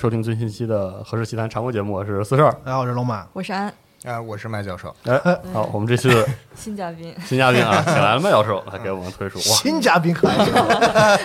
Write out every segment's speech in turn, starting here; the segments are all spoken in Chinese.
收听最新期的《何氏奇谈》常规节目，我是四十二。大家好，我是龙马。我是安啊，我是麦教授。哎，好，我们这次 新嘉宾，新嘉宾啊，请来了麦教授来给我们推出哇，新嘉宾可爱 啊，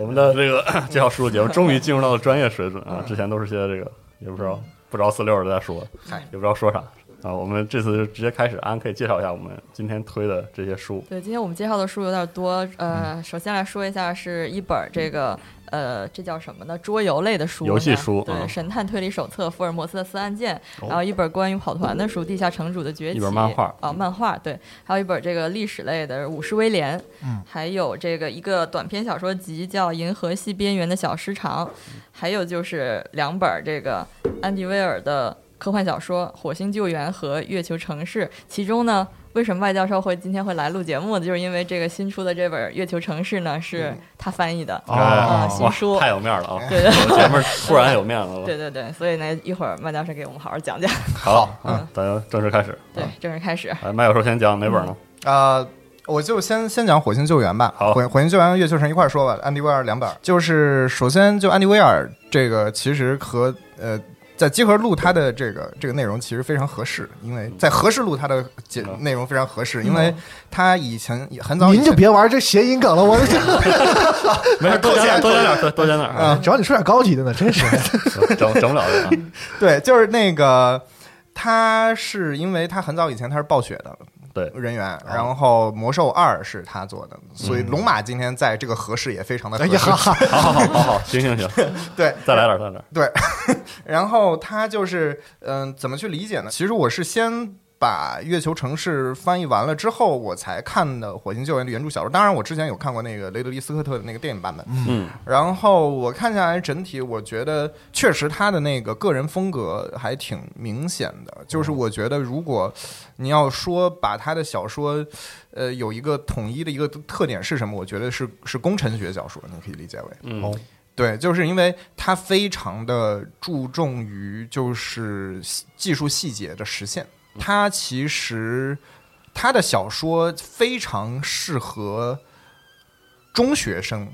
我们的这个介绍书的节目终于进入到了专业水准啊，之前都是些这个也不知道不着四六的在说，嗨，也不知道说啥啊。我们这次就直接开始，安可以介绍一下我们今天推的这些书。对，今天我们介绍的书有点多，呃，首先来说一下是一本这个。呃，这叫什么呢？桌游类的书，游戏书，对，《神探推理手册》《福尔摩斯的四案件》，然后一本关于跑团的书《地下城主的崛起》，一本漫画。啊，漫画，对，还有一本这个历史类的《武士威廉》，嗯，还有这个一个短篇小说集叫《银河系边缘的小时长》，还有就是两本这个安迪威尔的科幻小说《火星救援》和《月球城市》，其中呢。为什么外教授会今天会来录节目呢？就是因为这个新出的这本《月球城市》呢，是他翻译的啊，新书太有面了 啊！对对，节目突然有面子了。对对对，所以呢，一会儿麦教授给我们好好讲讲。好，嗯，咱正式开始。对，正式开始。哎，麦教授先讲哪本呢？啊，我就先先讲《火星救援》吧。好，火火星救援、月球城一块儿说吧。安迪威尔两本，就是首先就安迪威尔这个，其实和呃。在集合录它的这个这个内容其实非常合适，因为在合适录它的节内容非常合适，因为他以前很早，您就别玩这谐音梗了，我 没事，多讲 点，多讲点，多多讲点啊！只要你说点高级的呢，真是 整整不了的。对，就是那个，他是因为他很早以前他是暴雪的。对人员，然后魔兽二是他做的，所以龙马今天在这个合适也非常的合适。好好好好好，行行行，对，再来点，再来点。对，然后他就是嗯，怎么去理解呢？其实我是先。把月球城市翻译完了之后，我才看的《火星救援》的原著小说。当然，我之前有看过那个雷德利·斯科特的那个电影版本。嗯，然后我看下来整体，我觉得确实他的那个个人风格还挺明显的。就是我觉得，如果你要说把他的小说，呃，有一个统一的一个特点是什么？我觉得是是工程学小说，你可以理解为。嗯，对，就是因为他非常的注重于就是技术细节的实现。他其实他的小说非常适合中学生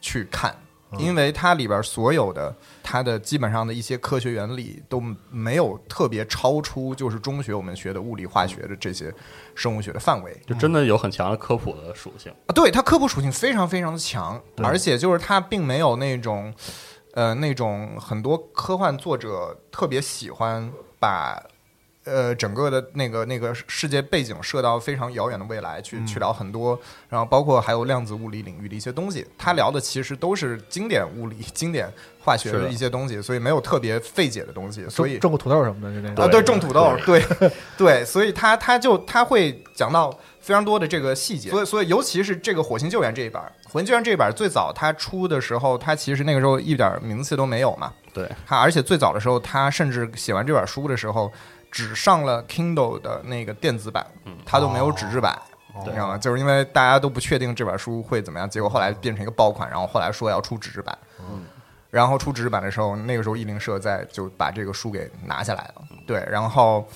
去看，因为它里边所有的它的基本上的一些科学原理都没有特别超出就是中学我们学的物理化学的这些生物学的范围，就真的有很强的科普的属性啊。对，它科普属性非常非常的强，而且就是它并没有那种呃那种很多科幻作者特别喜欢把。呃，整个的那个那个世界背景设到非常遥远的未来去去聊很多，然后包括还有量子物理领域的一些东西，他聊的其实都是经典物理、经典化学的一些东西，所以没有特别费解的东西。所以种个土豆什么的，就那个啊，对，种土豆，对对，所以他他就他会讲到非常多的这个细节，所以所以尤其是这个火星救援这一版，火星救援这一版最早他出的时候，他其实那个时候一点名次都没有嘛，对，他而且最早的时候，他甚至写完这本书的时候。只上了 Kindle 的那个电子版，它都没有纸质版。你知道吗？就是因为大家都不确定这本书会怎么样，结果后来变成一个爆款，然后后来说要出纸质版，然后出纸质版的时候，那个时候译林社在就把这个书给拿下来了，对，然后。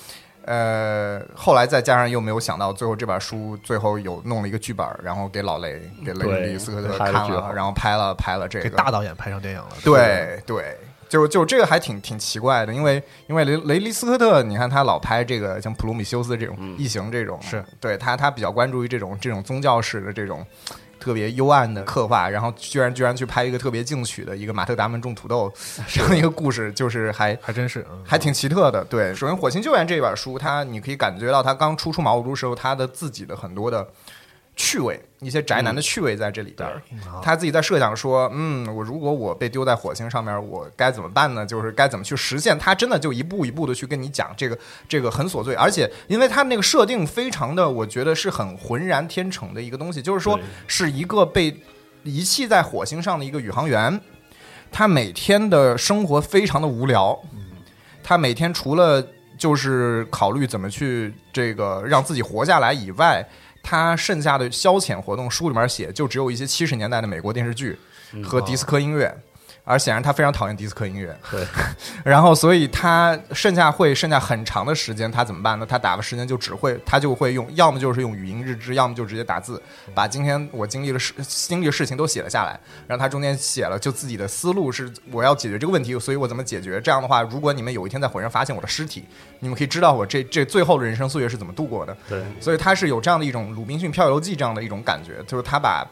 呃，后来再加上又没有想到，最后这本书最后有弄了一个剧本，然后给老雷给雷对利斯科特拍看了，然后拍了拍了这个给大导演拍成电影了。对对，就就这个还挺挺奇怪的，因为因为雷雷利斯科特，你看他老拍这个像普罗米修斯这种异形这种，是对他他比较关注于这种这种宗教式的这种。特别幽暗的刻画，然后居然居然去拍一个特别进取的一个马特达蒙种土豆这样一个故事，就是还还真是，嗯还挺奇特的。对，首先《火星救援》这本书，它你可以感觉到它刚初出茅庐时候，它的自己的很多的趣味，一些宅男的趣味在这里边儿。他自己在设想说，嗯，我如果我被丢在火星上面，我该怎么办呢？就是该怎么去实现？他真的就一步一步的去跟你讲这个这个很琐碎，而且因为他那个设定非常的，我觉得是很浑然天成的一个东西，就是说是一个被遗弃在火星上的一个宇航员，他每天的生活非常的无聊，他每天除了就是考虑怎么去这个让自己活下来以外，他剩下的消遣活动，书里面写就只有一些七十年代的美国电视剧和迪斯科音乐。而显然他非常讨厌迪斯科音乐，对，然后所以他剩下会剩下很长的时间，他怎么办呢？他打发时间就只会他就会用，要么就是用语音日志，要么就直接打字，把今天我经历的事经历的事情都写了下来。然后他中间写了就自己的思路是我要解决这个问题，所以我怎么解决？这样的话，如果你们有一天在火星发现我的尸体，你们可以知道我这这最后的人生岁月是怎么度过的。对，所以他是有这样的一种《鲁滨逊漂流记》这样的一种感觉，就是他把。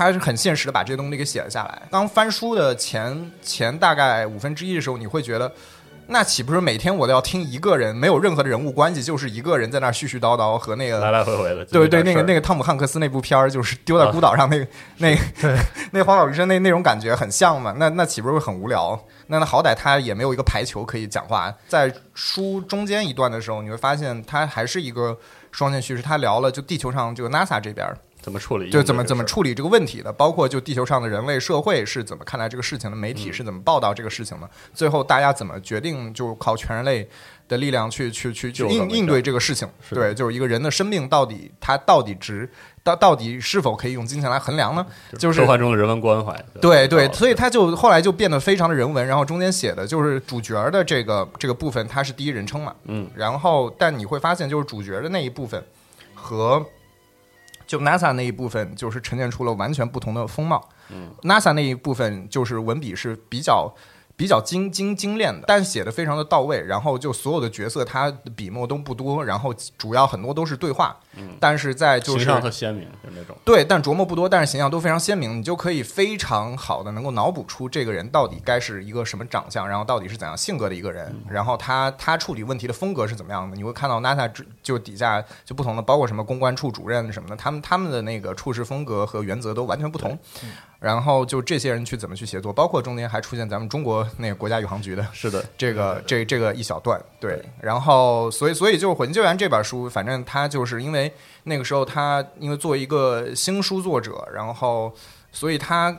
他是很现实的把这些东西给写了下来。当翻书的前前大概五分之一的时候，你会觉得，那岂不是每天我都要听一个人没有任何的人物关系，就是一个人在那儿絮絮叨叨和那个来来回回的，对对，那个那个个汤姆汉克斯那部片儿，就是丢在孤岛上那个、那 那荒岛余生那那种感觉很像嘛？那那岂不是会很无聊？那那好歹他也没有一个排球可以讲话。在书中间一段的时候，你会发现他还是一个双线叙事。他聊了就地球上这个 NASA 这边儿怎么处理，就怎么怎么处理这个问题的，包括就地球上的人类社会是怎么看待这个事情的，媒嗯体是怎么报道这个事情的，最后大家怎么决定就靠全人类的力量去去去去应应对这个事情。对，就是一个人的生命到底它到底值到到底是否可以用金钱来衡量呢？就是科幻中的人文关怀，对对，所以他就后来就变得非常的人文，然后中间写的就是主角的这个这个部分，它是第一人称嘛，嗯，然后但你会发现，就是主角的那一部分和就 NASA 那一部分，就是呈现出了完全不同的风貌。嗯，NASA 那一部分就是文笔是比较。比较精精精炼的，但写的非常的到位。然后就所有的角色，他笔墨都不多，然后主要很多都是对话。嗯，但是在就是形象特鲜明，就那种对，但琢磨不多，但是形象都非常鲜明，你就可以非常好的能够脑补出这个人到底该是一个什么长相，然后到底是怎样性格的一个人，然后他他处理问题的风格是怎么样的。你会看到 NASA 之就底下就不同的，包括什么公关处主任什么的，他们他们的那个处事风格和原则都完全不同。然后就这些人去怎么去协作，包括中间还出现咱们中国那个国家宇航局的是的，这个这这个一小段，对，然后所以所以就是《火星救援》这本书，反正他就是因为那个时候他因为作为一个新书作者，然后所以他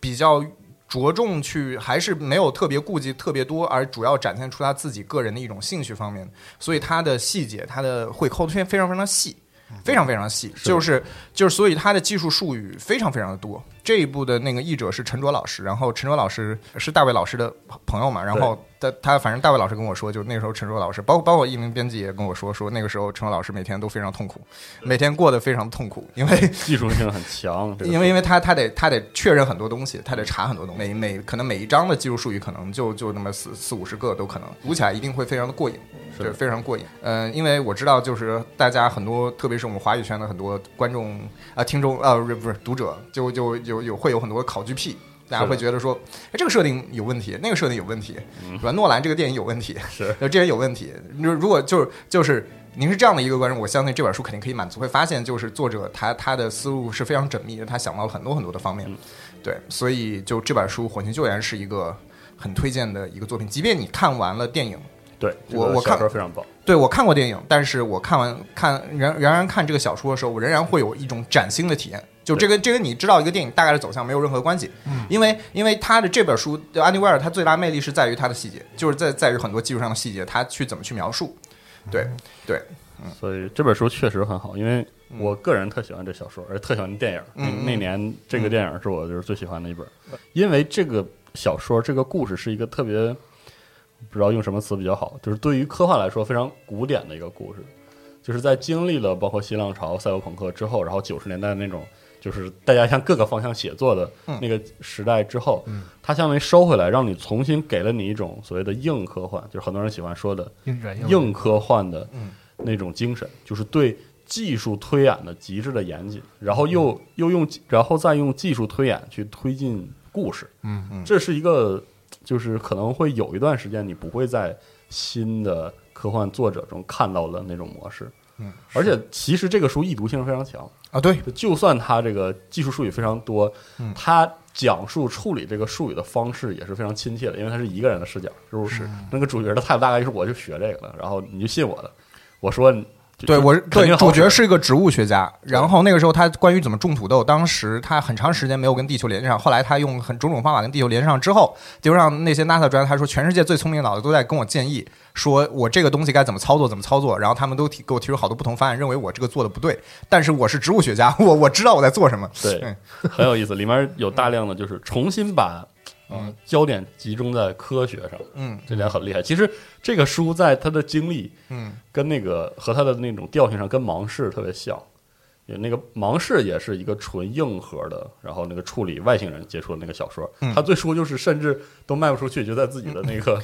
比较着重去还是没有特别顾忌特别多，而主要展现出他自己个人的一种兴趣方面，所以他的细节他的会抠的非非常非常细。非常非常细，就是就是，所以它的技术术语非常非常的多。这一部的那个译者是陈卓老师，然后陈卓老师是大卫老师的朋友嘛，然后他他反正大卫老师跟我说，就那时候陈卓老师，包括包括译名编辑也跟我说，说那个时候陈卓老师每天都非常痛苦，每天过得非常痛苦，因为技术性很强，这个因为因为他他得他得确认很多东西，他得查很多东西，每每可能每一章的技术术语可能就就那么四四五十个都可能，读起来一定会非常的过瘾，是。对，非常过瘾。嗯、因为我知道就是大家很多，特别是我们华语圈的很多观众啊、听众啊、不是不是读者，就就有有会有很多考据癖。大家会觉得说，哎，这个设定有问题，那个设定有问题，是吧？诺兰这个电影有问题，是就这人有问题。如如果就是就是您是这样的一个观众，我相信这本书肯定可以满足。会发现就是作者他他的思路是非常缜密的，他想到了很多很多的方面。对，所以就这本书《火星救援》是一个很推荐的一个作品，即便你看完了电影。对，这个我我看说非常棒，对我看过电影，但是我看完看仍仍然看这个小说的时候，我仍然会有一种崭新的体验。就这个这跟你知道一个电影大概的走向没有任何关系，嗯，因为因为他的这本书，就安迪威尔他最大魅力是在于他的细节，就是在在于很多技术上的细节，他去怎么去描述。对对，嗯。所以这本书确实很好，因为我个人特喜欢这小说，而且特喜欢电影。嗯那年这个电影是我就是最喜欢的一本，因为这个小说这个故事是一个特别不知道用什么词比较好，就是对于科幻来说非常古典的一个故事，就是在经历了包括新浪潮、赛博朋克之后，然后九十年代那种就是大家向各个方向写作的嗯。那个时代之后，它相当于收回来，让你重新给了你一种所谓的硬科幻，就是很多人喜欢说的硬科幻的嗯。那种精神，就是对技术推演的极致的严谨，然后又又用然后再用技术推演去推进故事，嗯嗯。这是一个就是可能会有一段时间你不会在新的科幻作者中看到的那种模式。嗯，而且其实这个书易读性非常强，啊，对，就算他这个技术术语非常多，嗯它讲述处理这个术语的方式也是非常亲切的，因为他是一个人的视角，是不是？那个主角的态度大概就是我就学这个了，然后你就信我的，我说对我对主角是一个植物学家，然后那个时候他关于怎么种土豆，当时他很长时间没有跟地球连上，后来他用很种种方法跟地球连上之后，地球上那些 NASA 专家他说全世界最聪明的脑子都在跟我建议，说我这个东西该怎么操作怎么操作，然后他们都提给我提出好多不同方案，认为我这个做的不对，但是我是植物学家，我我知道我在做什么，对嗯，很有意思，里面有大量的就是重新把呃焦点集中在科学上，嗯这点很厉害。其实这个书在他的经历嗯跟那个和他的那种调性上跟盲视特别像。有那个盲视也是一个纯硬核的，然后那个处理外星人接触的那个小说，嗯他最初就是甚至都卖不出去，就在自己的那个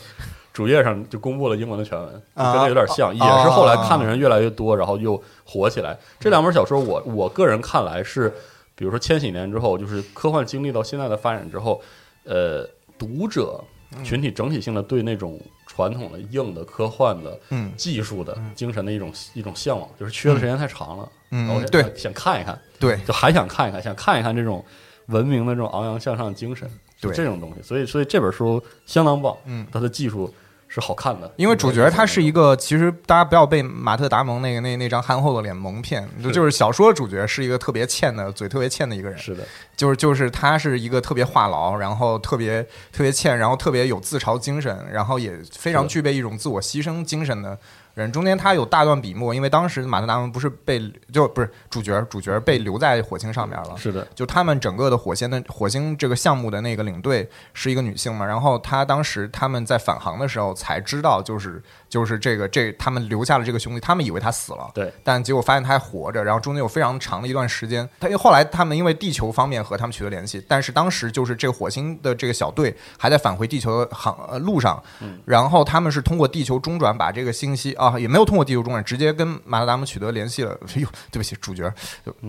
主页上就公布了英文的全文，就跟那有点像，啊也是后来看的人越来越多，然后又火起来。这两本小说我我个人看来是，比如说千禧年之后，就是科幻经历到现在的发展之后，呃，读者群体整体性的对那种传统的硬的科幻的嗯。技术的精神的一种一种向往，就是缺的时间太长了，然后嗯，对。想看一看，对，就还想看一看，想看一看这种文明的这种昂扬向上的精神，就对这种东西。所以，所以这本书相当棒，嗯。它的技术是好看的，因为主角他是一个，其实大家不要被马特·达蒙那个那那张憨厚的脸蒙骗，就就是小说主角是一个特别欠的嘴特别欠的一个人，是的，就是就是他是一个特别话痨，然后特别特别欠，然后特别有自嘲精神，然后也非常具备一种自我牺牲精神的人。中间他有大段笔墨，因为当时马特·达蒙不是被就不是主角主角被留在火星上面了，是的，就他们整个的火星的火星这个项目的那个领队是一个女性嘛，然后她当时他们在返航的时候才知道，就是就是这个这他们留下了这个兄弟，他们以为他死了，对，但结果发现他还活着，然后中间有非常长的一段时间，他因为后来他们因为地球方面和他们取得联系，但是当时就是这个火星的这个小队还在返回地球的航呃路上，然后他们是通过地球中转把这个信息啊也没有通过地球中转，直接跟马达达姆取得联系了。哎呦，对不起，主角，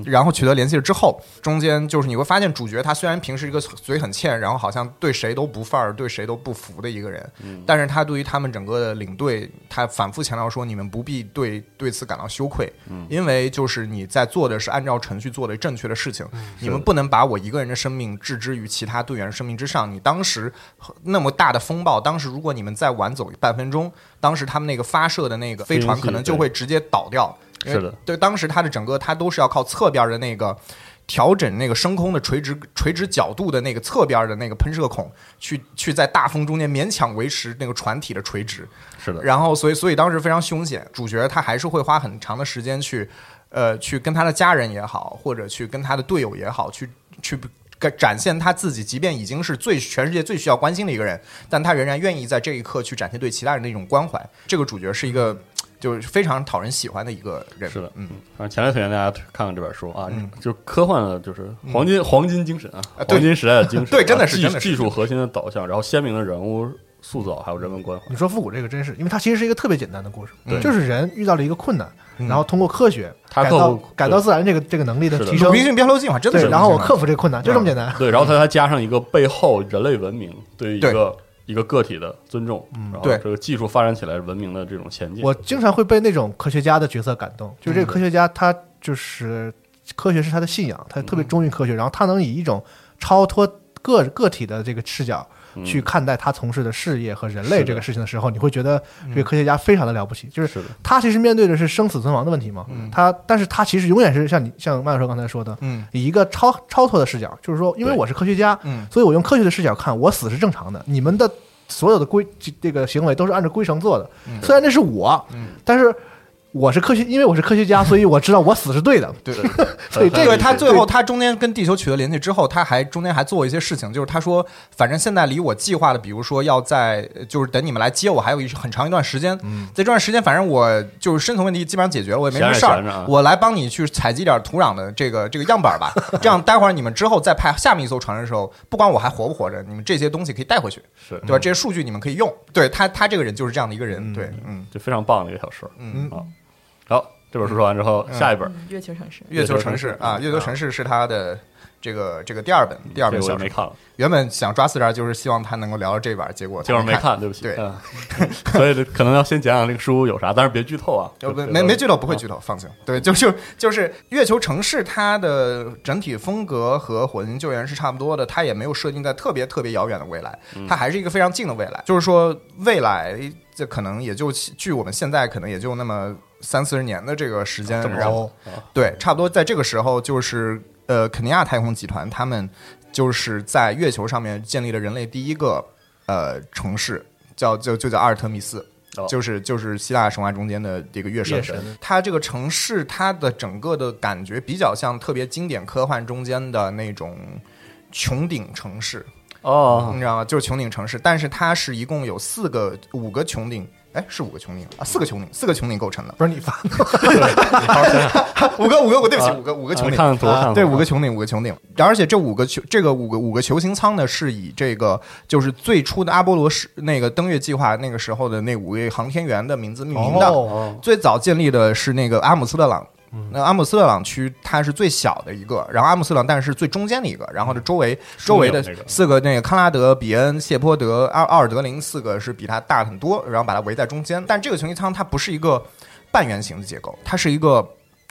然后取得联系了之后，中间就是你会发现主角他虽然平时一个嘴很欠，然后好像对谁都不范儿，对谁都不服的一个人，但是他对于他们整个的领队，他反复强调说，你们不必对对此感到羞愧，因为就是你在做的是按照程序做的正确的事情，你们不能把我一个人的生命置之于其他队员生命之上。你当时那么大的风暴，当时如果你们再晚走半分钟，当时他们那个发射的那个飞船可能就会直接倒掉。是的对，当时它的整个它都是要靠侧边的那个。调整那个升空的垂直垂直角度的那个侧边的那个喷射孔，去去在大风中间勉强维持那个船体的垂直，是的，然后所以所以当时非常凶险，主角他还是会花很长的时间去，呃，去跟他的家人也好，或者去跟他的队友也好，去去展现他自己，即便已经是最全世界最需要关心的一个人，但他仍然愿意在这一刻去展现对其他人的一种关怀。这个主角是一个就是非常讨人喜欢的一个人，是的，嗯，反正强烈推荐大家看看这本书啊，嗯。就科幻的，就是黄金黄金精神啊，黄金时代的精神，对真的是啊技真的技术核心的导向，然后鲜明的人物塑造，还有人文关怀。你，说复古这个真是，因为它其实是一个特别简单的故事，对。就是人遇到了一个困难，嗯。然后通过科学他改造改造自然这个这个能力的提升鲁，滨逊漂流计划真的是，然后我克服这个困难，就这么简单。对，然后他还加上一个背后人类文明对于一个一个个体的尊重，然后对。这个技术发展起来文明的这种前进，我经常会被那种科学家的角色感动，就是这个科学家他就是科学是他的信仰，他特别忠于科学，然后他能以一种超脱个个体的这个视角。去看待他从事的事业和人类这个事情的时候，你会觉得这个科学家非常的了不起。就是他其实面对的是生死存亡的问题嘛，他但是他其实永远是像你像麦教授刚才说的，嗯。以一个超超脱的视角，就是说，因为我是科学家，嗯。所以我用科学的视角看，我死是正常的，你们的所有的规这个行为都是按照规程做的。虽然那是我，但是我是科学，因为我是科学家，所以我知道我死是对的。对 所以这个他最后他中间跟地球取得联系之后，他还中间还做一些事情，就是他说，反正现在离我计划的，比如说要在就是等你们来接我，还有一很长一段时间，在这段时间，反正我就是生存问题基本上解决了，我也没什么事儿我来帮你去采集点土壤的这个这个样板儿吧，这样待会儿你们之后再派下面一艘船的时候，不管我还活不活着，你们这些东西可以带回去，是对吧？这些数据你们可以用，对他他这个人就是这样的一个人，对，嗯。就非常棒的一个小说。嗯。好，好，这本书说完之后，下一本嗯月球城市，月球城市啊，月球城市是他的这个这个第二本第二本小说。我没看了，原本想抓四十二，就是希望他能够聊到这本，结果他看。这会儿没看，对不起。对嗯，所以可能要先讲讲这个书有啥，但是别剧透啊。没没剧透，不会剧透，放心。对，就就就是月球城市，它的整体风格和《火星救援》是差不多的，它也没有设定在特别特别遥远的未来，它还是一个非常近的未来。就是说，未来这可能也就距我们现在可能也就那么三四十年的这个时间，然后啊对，差不多在这个时候，就是呃，肯尼亚太空集团他们就是在月球上面建立了人类第一个呃城市，叫就就叫阿尔特密斯。哦就是就是希腊神话中间的这个月神它这个城市，它的整个的感觉比较像特别经典科幻中间的那种穹顶城市，哦你知道吗？就是穹顶城市，但是它是一共有四个、五个穹顶，哎，是五个穹顶啊，四个穹顶，四个穹顶构成的，不是你发 五个五个，我对不起，啊五个五个穹顶，对，五个穹顶，五个穹顶。而且这五个球，这个五个五个球形舱呢，是以这个就是最初的阿波罗是那个登月计划那个时候的那五位航天员的名字命名的。最早建立的是那个阿姆斯特朗。那阿姆斯特朗区它是最小的一个，然后阿姆斯特朗但是最中间的一个，然后这周围周围的四个那个康拉德、比恩、谢泼德、奥奥尔德林四个是比它大很多，然后把它围在中间。但这个球形舱它不是一个半圆形的结构，它是一个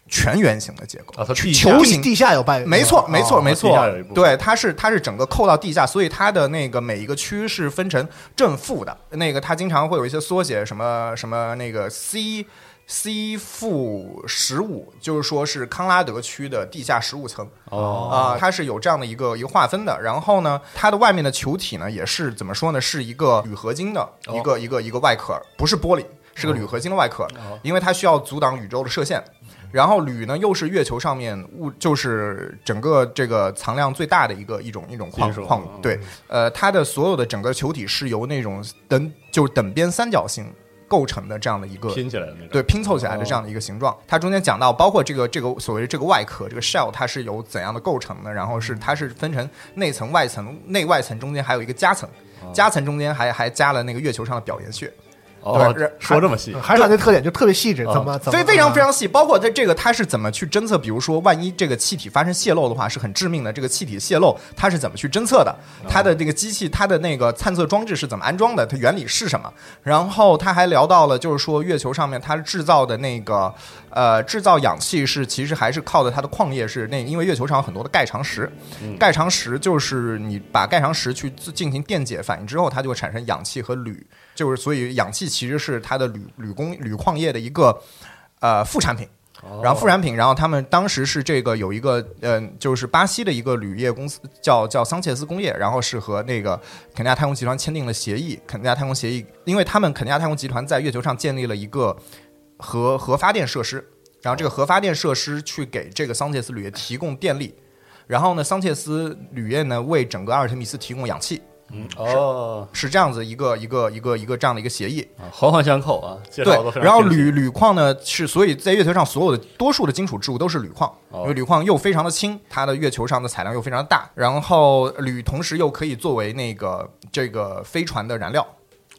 全圆形的结构啊它球形地下有半圆，没错，没错，没错对，它是它是整个扣到地下，所以它的那个每一个区是分成正负的。那个它经常会有一些缩写，什么什么那个 C C 负十五，就是说是康拉德区的地下十五层。哦啊、它是有这样的一个一个划分的。然后呢，它的外面的球体呢，也是怎么说呢，是一个铝合金的一个、一个一个外壳，不是玻璃，是个铝合金的外壳，因为它需要阻挡宇宙的射线。然后铝呢，又是月球上面物，就是整个这个藏量最大的一个一种一种矿。矿物对，呃，它的所有的整个球体是由那种等就是等边三角形构成的这样的一个拼起来的那种，对拼凑起来的这样的一个形状。它中间讲到，包括这个这个所谓的这个外壳，这个 shell 它是由怎样的构成的，然后是它是分成内层、外层，内外层中间还有一个夹层，夹层中间还还加了那个月球上的表岩穴。哦对，说这么细，海产的特点就特别细致，哦怎么怎么非非常非常细，包括它这个它是怎么去侦测，比如说万一这个气体发生泄漏的话，是很致命的。这个气体泄漏它是怎么去侦测的？它的这个机器，它的那个探测装置是怎么安装的？它原理是什么？然后他还聊到了，就是说月球上面它制造的那个呃制造氧气是其实还是靠的它的矿业是那因为月球上有很多的钙长石，钙长石就是你把钙长石去进行电解反应之后，它就会产生氧气和铝，就是所以氧气其实是它的铝铝工铝矿业的一个呃副产品。然后副产品，然后他们当时是这个有一个呃，就是巴西的一个铝业公司叫叫桑切斯工业，然后是和那个肯尼亚太空集团签订了协议。肯尼亚太空协议，因为他们肯尼亚太空集团在月球上建立了一个核核发电设施，然后这个核发电设施去给这个桑切斯铝业提供电力，然后呢，桑切斯铝业呢为整个阿尔忒弥斯提供氧气，嗯哦，是这样子一个一个一个一个这样的一个协议。啊环环相扣啊，介对绍的非，常然后清晰铝铝矿呢是，所以在月球上所有的多数的金属质物都是铝矿，哦。因为铝矿又非常的轻，它的月球上的采量又非常的大，然后铝同时又可以作为那个这个飞船的燃料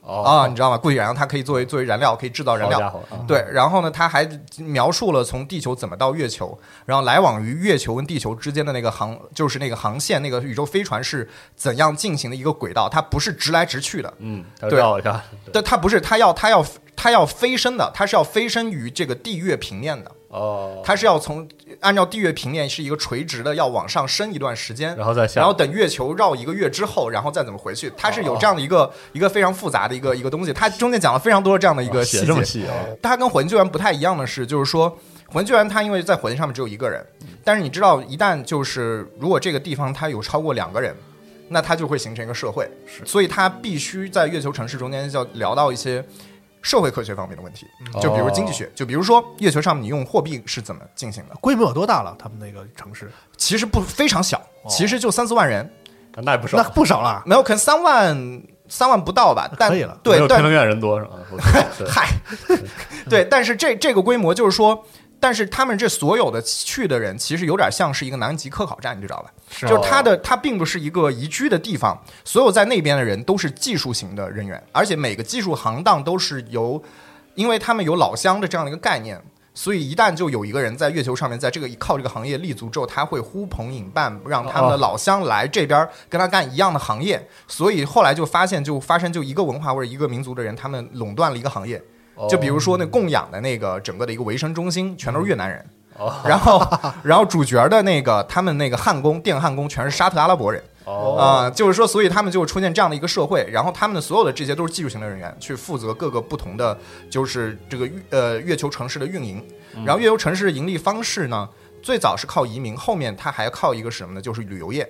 哦。啊，你知道吗？固体燃料它可以作为作为燃料，可以制造燃料。对，然后呢，它还描述了从地球怎么到月球，然后来往于月球跟地球之间的那个航，就是那个航线，那个宇宙飞船是怎样进行的一个轨道，它不是直来直去的，嗯，对。绕一下，对但它不是，它要它要它要飞升的，它是要飞升于这个地月平面的，哦，它是要从按照地月平面是一个垂直的，要往上升一段时间，然后再下，然后等月球绕一个月之后，然后再怎么回去，它是有这样的一个、一个非常复杂的一个一个东西，它中间讲了非常多的这样的一个细节哦这。么细啊，它跟火星救援不太一样的是，就是说火星救援它因为在火星上面只有一个人，但是你知道，一旦就是如果这个地方它有超过两个人，那它就会形成一个社会，所以它必须在月球城市中间要聊到一些社会科学方面的问题，就比如经济学，就比如说月球上面你用货币是怎么进行的？规模有多大了？他们那个城市其实不非常小，其实就三四万人，那也不少那，不少了，没有可能三万三万不到吧？但可以了没对，但有天文院人多是吧？嗨，对，但是这这个规模就是说，但是他们这所有的去的人，其实有点像是一个南极科考站，你知道吧？是就是它的它并不是一个宜居的地方，所有在那边的人都是技术型的人员，而且每个技术行当都是由，因为他们有老乡的这样的一个概念。所以，一旦就有一个人在月球上面，在这个靠这个行业立足之后，他会呼朋引伴，让他们的老乡来这边跟他干一样的行业。所以后来就发现，就发生就一个文化或者一个民族的人，他们垄断了一个行业。就比如说那供养的那个整个的一个维生中心，全都是越南人。然后，然后主角的那个他们那个焊工、电焊工全是沙特阿拉伯人。哦啊、就是说，所以他们就出现这样的一个社会，然后他们的所有的这些都是技术型的人员，去负责各个不同的，就是这个呃月球城市的运营。然后月球城市的盈利方式呢，最早是靠移民，后面它还靠一个什么呢？就是旅游业。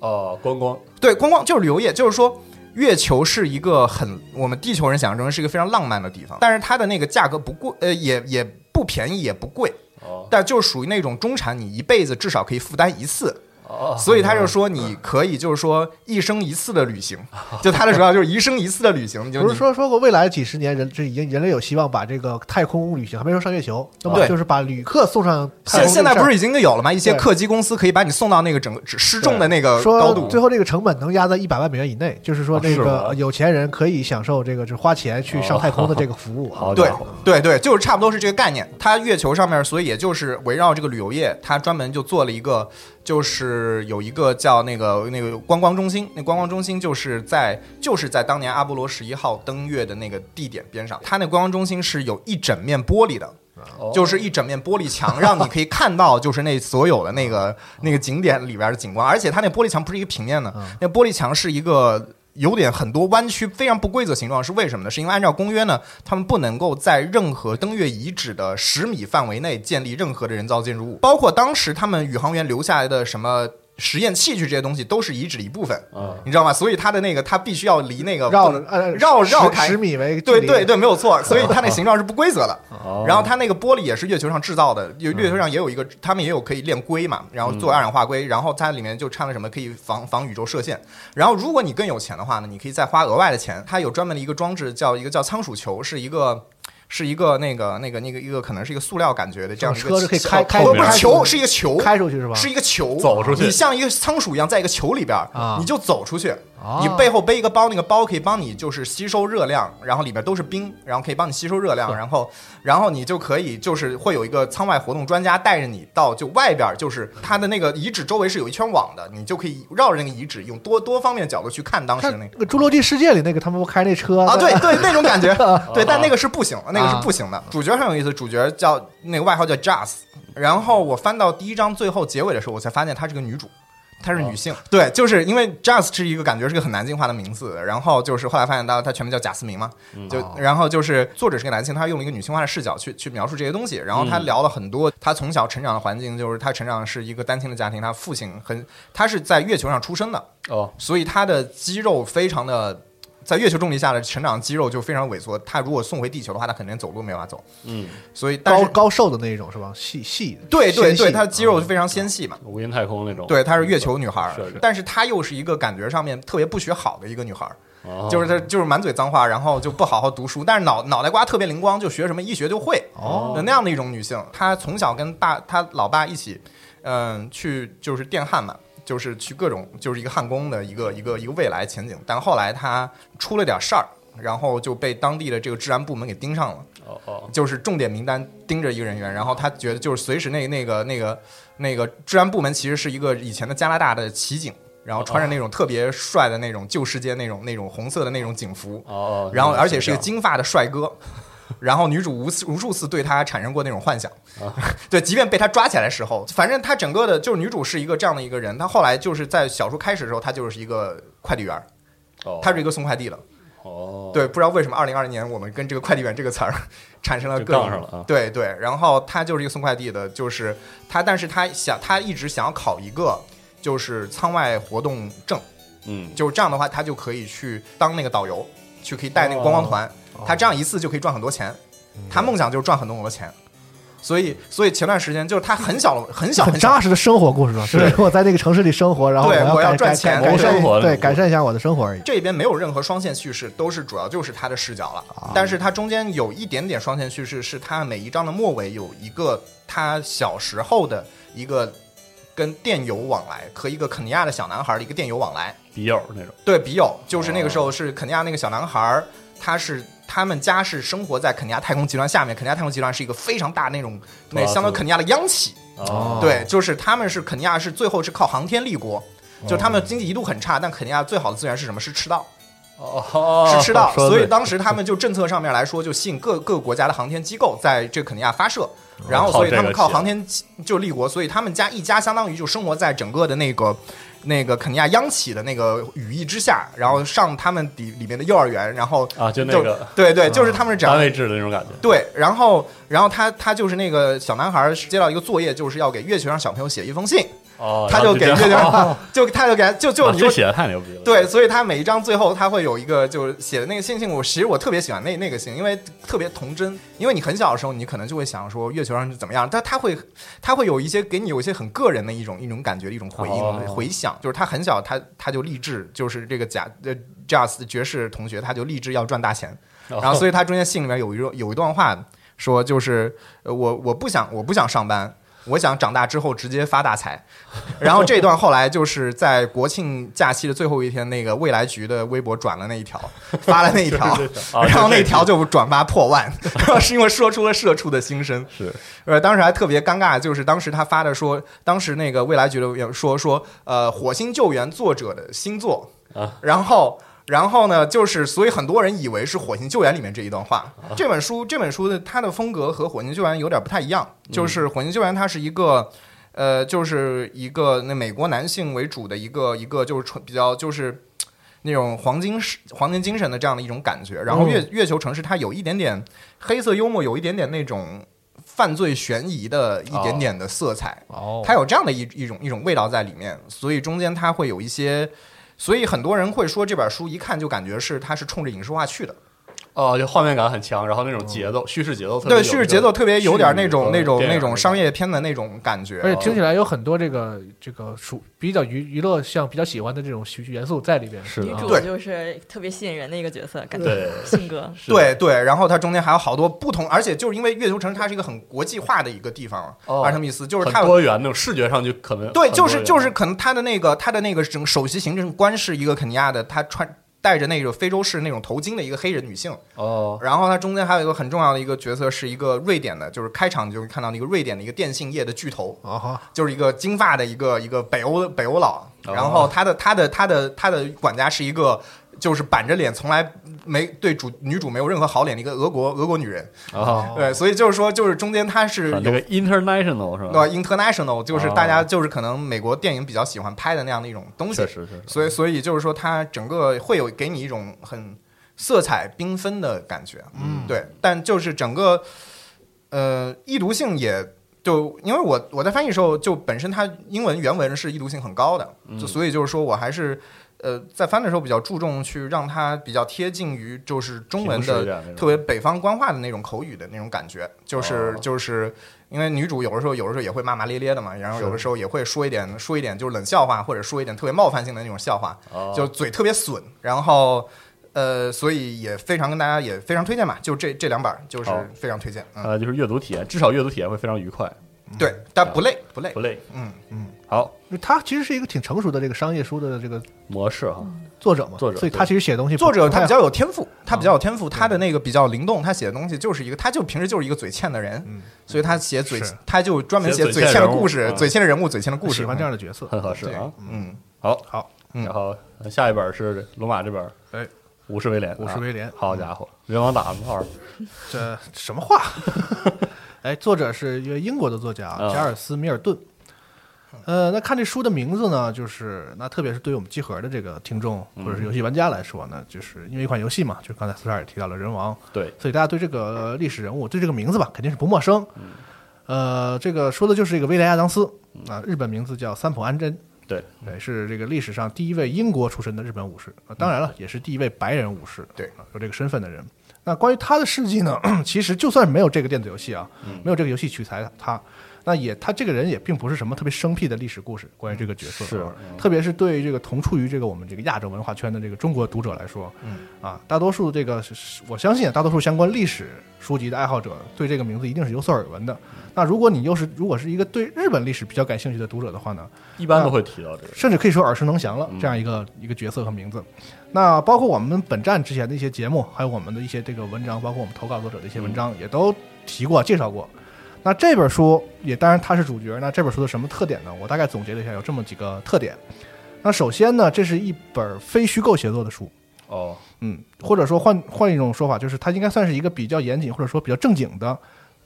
哦，观光对，观光就是旅游业，就是说。月球是一个很我们地球人想象中是一个非常浪漫的地方，但是它的那个价格不贵，呃，也也不便宜，也不贵，哦但就属于那种中产，你一辈子至少可以负担一次。哦，所以他就说，你可以就是说一生一次的旅行，就他的主要就是一生一次的旅行，就不是说说过未来几十年人这已经人类有希望把这个太空旅行，还没说上月球，那么对就是把旅客送上。现现在不是已经有了吗？一些客机公司可以把你送到那个整个失重的那个高度最。后这个成本能压在一百万美元以内，就是说这个有钱人可以享受这个就是花钱去上太空的这个服务。好对，对对，就是差不多是这个概念。它月球上面，所以也就是围绕这个旅游业，它专门就做了一个，就是有一个叫那个那个观光中心。那观光中心就是在就是在当年阿波罗十一号登月的那个地点边上，它那观光中心是有一整面玻璃的。哦就是一整面玻璃墙，让你可以看到，就是那所有的那个那个景点里边的景观，而且它那玻璃墙不是一个平面的，那玻璃墙是一个有点很多弯曲、非常不规则形状，是为什么呢？是因为按照公约呢，他们不能够在任何登月遗址的十米范围内建立任何的人造建筑物，包括当时他们宇航员留下来的什么。实验器具这些东西都是遗址的一部分，嗯你知道吗？所以它的那个它必须要离那个绕绕十绕开十米为对对对，没有错。所以它那形状是不规则的。哦然后它那个玻璃也是月球上制造的，有月球上也有一个，他们也有可以炼硅嘛，然后做二氧化硅，然后它里面就掺了什么可以防防宇宙射线。然后如果你更有钱的话呢，你可以再花额外的钱，它有专门的一个装置，叫一个叫仓鼠球，是一个。是一个那个那个那个一个可能是一个塑料感觉的这样一个车是可以开开不是球，是一个球，开出去是吧？是一个球，走出去你像一个仓鼠一样在一个球里边，你就走出去。你背后背一个包，那个包可以帮你就是吸收热量，然后里边都是冰，然后可以帮你吸收热量，然后然后你就可以就是会有一个舱外活动专家带着你到就外边，就是它的那个遗址周围是有一圈网的，你就可以绕着那个遗址，用多多方面角度去看当时那个。《侏罗纪世界》里那个他们不开那车啊，对对，那种感觉，对，但那个是不行，那个是啊。不行的。主角很有意思，主角叫那个外号叫 Jazz，然后我翻到第一章最后结尾的时候，我才发现她是个女主。她是女性，对，就是因为 Jazz 是一个感觉是个很男性化的名字，然后就是后来发现到她全名叫贾思明嘛，就然后就是作者是个男性，他用了一个女性化的视角去去描述这些东西，然后他聊了很多他从小成长的环境，就是他成长是一个单亲的家庭，他父亲很他是在月球上出生的，哦，所以他的肌肉非常的，在月球重力下的成长肌肉就非常萎缩。他如果送回地球的话，他肯定走路没法走。嗯，所以，高高瘦的那一种是吧？细细的，对对对，他的肌肉就非常纤细嘛。无垠太空那种，对，她是月球女孩但是她又是一个感觉上面特别不学好的一个女孩就是她就是满嘴脏话，然后就不好好读书，但是脑脑袋瓜特别灵光，就学什么一学就会哦的那样的一种女性。她从小跟爸她老爸一起，嗯、去就是电焊嘛。就是去各种，就是一个焊工的一个一个一个未来前景，但后来他出了点事儿，然后就被当地的这个治安部门给盯上了。哦哦，就是重点名单盯着一个人员，然后他觉得就是随时那那个那个那个治安部门其实是一个以前的加拿大的骑警，然后穿着那种特别帅的那种旧世界那种那种红色的那种警服，哦哦，然后而且是一个，金发的帅哥。然后女主无次无数次对他产生过那种幻想，对，即便被他抓起来的时候，反正他整个的就是女主是一个这样的一个人，她后来就是在小说开始的时候，她就是一个快递员，哦，她是一个送快递的，哦，对，不知道为什么二零二零年我们跟这个快递员这个词儿 产生了就各种杠上了啊对对，然后他就是一个送快递的，就是他，但是他想他一直想要考一个就是舱外活动证，嗯，就是这样的话，他就可以去当那个导游。去可以带那个观光团，他这样一次就可以赚很多钱。他梦想就是赚很多很多钱，所以所以前段时间就是他很小很小很扎实的生活故事嘛，就是我在那个城市里生活，然后我要赚钱改改善生活对改善一下我的生活而已。这边没有任何双线叙事，都是主要就是他的视角了。但是它中间有一点点双线叙事，是他每一章的末尾有一个他小时候的一个跟电邮往来和一个肯尼亚的小男孩的一个电邮往来。笔友那种，对，笔友就是那个时候是肯尼亚那个小男孩儿，他是他们家是生活在肯尼亚太空集团下面，肯尼亚太空集团是一个非常大那种那相当于肯尼亚的央企。哦，对，就是他们是肯尼亚是最后是靠航天立国，就他们经济一度很差，但肯尼亚最好的资源是什么？是赤道。哦，是吃到，说得对所以当时他们就政策上面来说，就吸引各各个国家的航天机构在这个肯尼亚发射，然后所以他们靠航天就立国，所以他们家一家相当于就生活在整个的那个那个肯尼亚央企的那个羽翼之下，然后上他们底里面的幼儿园，然后啊，就那就个对对，就是他们是这样单位制的那种感觉，对，然后然后他他就是那个小男孩儿接到一个作业，就是要给月球上小朋友写一封信，哦，他就给这样上 就他就给他就就你就写的太牛逼了，对，所以他每一章最后他会有一个就是写的那个星星，我其实我特别喜欢那那个星，因为特别童真。因为你很小的时候，你可能就会想说月球上是怎么样，但他会他会有一些给你有一些很个人的一种一种感觉的一种回应、哦回响，就是他很小他他就立志，就是这个贾呃 Jazz 爵士同学他就立志要赚大钱，哦，然后所以他中间信里面有一个有一段话说就是呃我我不想我不想上班。我想长大之后直接发大财，然后这段后来就是在国庆假期的最后一天，那个未来局的微博转了那一条，发了那一条，啊然后那条就就转发破万，然后是因为说出了社畜的心声。是呃，当时还特别尴尬，就是当时他发的说，当时那个未来局的说说，呃，火星救援作者的新作，啊然后。然后呢，就是所以很多人以为是《火星救援》里面这一段话。这本书这本书的它的风格和《火星救援》有点不太一样，就是《火星救援》它是一个，呃，就是一个那美国男性为主的一个一个就是纯比较就是那种黄金时黄金精神的这样的一种感觉。然后月月球城市它有一点点黑色幽默，有一点点那种犯罪悬疑的一点点的色彩。哦它有这样的一一种一种味道在里面，所以中间它会有一些，所以很多人会说这本书一看就感觉是他是冲着影视化去的，哦，就画面感很强，然后那种节奏、叙事节奏特别对，叙事节奏特别有点那种那种那种商业片的那种感觉，而且听起来有很多这个这个属比较娱娱乐像比较喜欢的这种元素在里边。是的啊。女主对。就是特别吸引人的一个角色，感觉对性格对对，然后它中间还有好多不同，而且就是因为月球城它是一个很国际化的一个地方，哦阿特密斯就是很它有多元那种视觉上就可能对，就是就是可能它的那个它的那个整首席行政官是一个肯尼亚的，他穿戴着那个非洲式那种头巾的一个黑人女性，哦。然后它中间还有一个很重要的一个角色是一个瑞典的，就是开场就会看到那个瑞典的一个电信业的巨头，啊，就是一个金发的一个一个北欧北欧佬，哦。然后他的他的他的他的管家是一个就是板着脸从来没对主女主没有任何好脸的一个俄国俄国女人，哦，对，所以就是说就是中间她是那个 international 是吧？对 international，就是哦大家就是可能美国电影比较喜欢拍的那样的一种东西确，实确实，所以所以就是说它整个会有给你一种很色彩缤纷的感觉，嗯，对，但就是整个呃易读性也。就因为我我在翻译的时候，就本身它英文原文是易读性很高的，就所以就是说我还是呃在翻的时候比较注重去让它比较贴近于就是中文的特别北方官话的那种口语的那种感觉，就是、哦。就是因为女主有的时候有的时候也会骂骂咧咧的嘛，然后有的时候也会说一点说一点就是冷笑话，或者说一点特别冒犯性的那种笑话，哦。就嘴特别损，然后呃，所以也非常跟大家也非常推荐吧，就这这两本儿就是非常推荐，嗯，呃，就是阅读体验，至少阅读体验会非常愉快，对，但不累不累。不，累。嗯嗯，好，他其实是一个挺成熟的这个商业书的这个模式哈，作者嘛，作者所以他其实写的东西作者他比较有天赋，他比较有天赋，他的那个比较灵动，他写的东西就是一个，他就平时就是一个嘴欠的人，所以他写嘴，他就专门写嘴欠的故事嗯，嘴欠的人物，嘴欠的故事，喜欢这样的角色。很合适啊。嗯，好，好，嗯。然后下一本是罗马这本，哎，武士威廉，武士威廉。啊好家伙，人王打炮，这什么话？哎，作者是一位英国的作家啊。加尔斯·米尔顿。呃，那看这书的名字呢，就是那特别是对于我们集合的这个听众或者是游戏玩家来说呢，就是因为一款游戏嘛，就是刚才四十二也提到了人王，对，所以大家对这个呃历史人物对这个名字吧肯定是不陌生。呃，这个说的就是这个威廉亚当斯啊，日本名字叫三浦安贞。对，对，是这个历史上第一位英国出身的日本武士啊，当然了，也是第一位白人武士，对啊，有这个身份的人。那关于他的事迹呢，其实就算没有这个电子游戏啊，没有这个游戏取材他，那也他这个人也并不是什么特别生僻的历史故事。关于这个角色，是啊特别是对于这个同处于这个我们这个亚洲文化圈的这个中国读者来说，嗯啊，大多数这个我相信啊大多数相关历史书籍的爱好者对这个名字一定是有所耳闻的。那如果你又是如果是一个对日本历史比较感兴趣的读者的话呢，一般都会提到这个。甚至可以说耳熟能详了嗯这样一个一个角色和名字。那包括我们本站之前的一些节目，还有我们的一些这个文章，包括我们投稿作者的一些文章，也都提过介绍过。那这本书也当然它是主角。那这本书的什么特点呢？我大概总结了一下，有这么几个特点。那首先呢，这是一本非虚构写作的书，哦，嗯，或者说换换一种说法，就是它应该算是一个比较严谨或者说比较正经的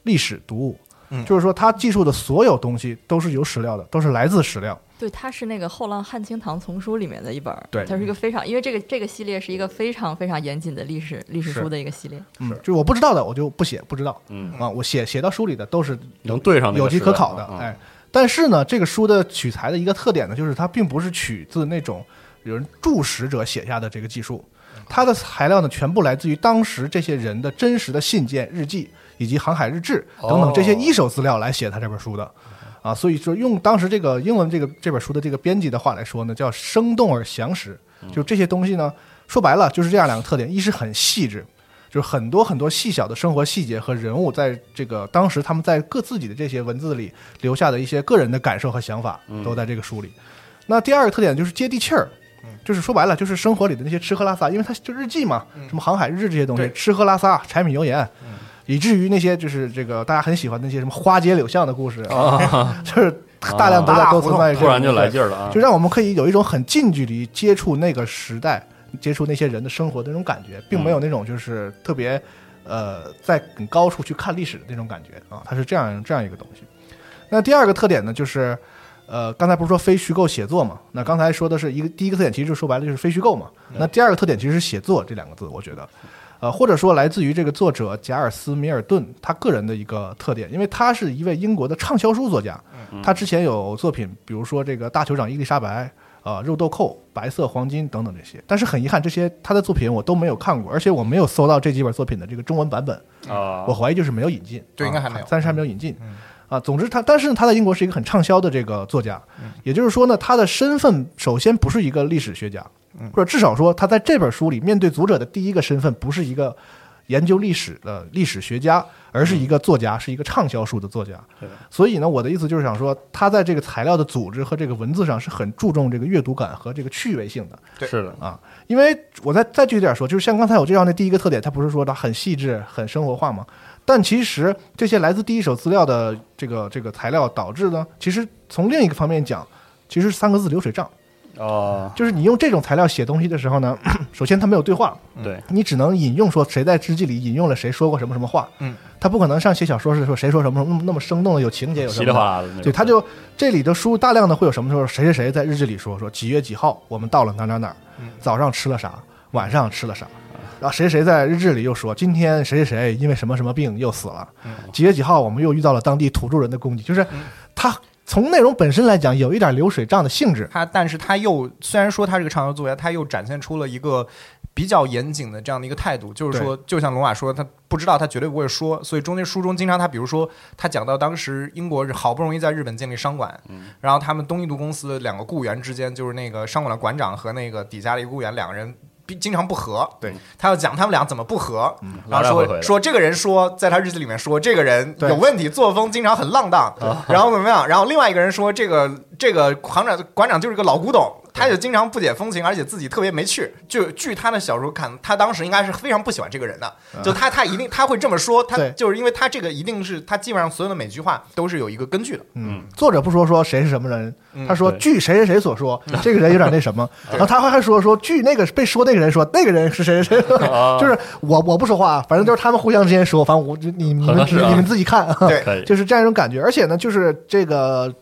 历史读物。嗯。就是说他记述的所有东西都是有史料的，都是来自史料。对，它是那个后浪汉清堂丛书里面的一本儿，对。它是一个非常，因为这个这个系列是一个非常非常严谨的历史历史书的一个系列。嗯，就是我不知道的我就不写，不知道。嗯，啊，我写写到书里的都是能对上那个有迹可考的哎。但是呢，这个书的取材的一个特点呢，就是它并不是取自那种有人注史者写下的这个记述，它的材料呢全部来自于当时这些人的真实的信件、日记以及航海日志等等这些一手资料来写他这本书的。啊，所以说用当时这个英文这个这本书的这个编辑的话来说呢，叫生动而详实。就这些东西呢，说白了就是这样两个特点：一是很细致，就是很多很多细小的生活细节和人物，在这个当时他们在各自己的这些文字里留下的一些个人的感受和想法，都在这个书里。那第二个特点就是接地气儿，就是说白了就是生活里的那些吃喝拉撒，因为它就日记嘛，什么航海日志这些东西，吃喝拉撒、柴米油盐。以至于那些就是这个大家很喜欢的那些什么花街柳巷的故事，啊，就是大量都在都存在这个突然就来劲儿了啊！就让我们可以有一种很近距离接触那个时代、接触那些人的生活的那种感觉，并没有那种就是特别呃在很高处去看历史的那种感觉啊，它是这样这样一个东西。那第二个特点呢，就是呃刚才不是说非虚构写作嘛？那刚才说的是一个第一个特点，其实就说白了就是非虚构嘛。那第二个特点其实是写作这两个字，我觉得。呃，或者说来自于这个作者贾尔斯·米尔顿他个人的一个特点，因为他是一位英国的畅销书作家，他之前有作品，比如说这个《大酋长伊丽莎白》呃，《肉豆蔻》《白色黄金》等等这些，但是很遗憾，这些他的作品我都没有看过，而且我没有搜到这几本作品的这个中文版本，啊，我怀疑就是没有引进，啊对应该还没有暂时还没有引进。啊，总之他，但是他在英国是一个很畅销的这个作家，也就是说呢，他的身份首先不是一个历史学家，或者至少说他在这本书里面对读者的第一个身份不是一个研究历史的历史学家，而是一个作家，是一个畅销书的作家。所以呢，我的意思就是想说，他在这个材料的组织和这个文字上是很注重这个阅读感和这个趣味性的。是的，啊，因为我再再具体点说，就是像刚才我介绍那第一个特点，他不是说他很细致、很生活化吗？但其实这些来自第一手资料的这个这个材料导致呢，其实从另一个方面讲，其实三个字流水账，哦，就是你用这种材料写东西的时候呢，首先它没有对话，对，你只能引用说谁在日记里引用了谁说过什么什么话，嗯，他不可能像写小说似的说谁说什么那么那么生动的有情节有什稀里么的哗啦的，对，他就这里的书大量的会有什么时候谁谁谁在日记里说说几月几号我们到了哪哪哪儿，早上吃了啥，晚上吃了啥，然后谁谁在日志里又说今天谁谁谁因为什么什么病又死了，几月几号我们又遇到了当地土著人的攻击，就是他从内容本身来讲有一点流水账的性质，他，但是他又虽然说他是个畅销作家，他又展现出了一个比较严谨的这样的一个态度，就是说，就像龙马说，他不知道，他绝对不会说，所以中间书中经常他比如说他讲到当时英国是好不容易在日本建立商馆，然后他们东印度公司的两个雇员之间，就是那个商馆的馆长和那个底下的一个雇员两个人。并经常不和，对。他要讲他们俩怎么不和，然后说说这个人说在他日记里面说这个人有问题，作风经常很浪荡，然后怎么样？然后另外一个人说这个这个行长馆长就是个老古董，他就经常不解风情，而且自己特别没趣。就据他的小说看，他当时应该是非常不喜欢这个人的，就他他一定他会这么说，他就是因为他这个一定是他基本上所有的每句话都是有一个根据的。嗯，作者不说说谁是什么人，嗯他说据谁谁谁所说，这个人有点那什么，然后他还还说说据那个被说那个人说那个人是谁谁谁，啊就是我我不说话，反正就是他们互相之间说，反正我你你们你们自己看，对，就是这样一种感觉。而且呢，就是这个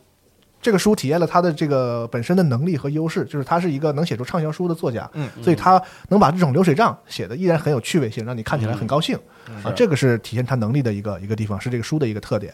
这个书体现了他的这个本身的能力和优势，就是他是一个能写出畅销书的作家，嗯，所以他能把这种流水账写的依然很有趣味性，让你看起来很高兴、啊，这个是体现他能力的一个一个地方，是这个书的一个特点。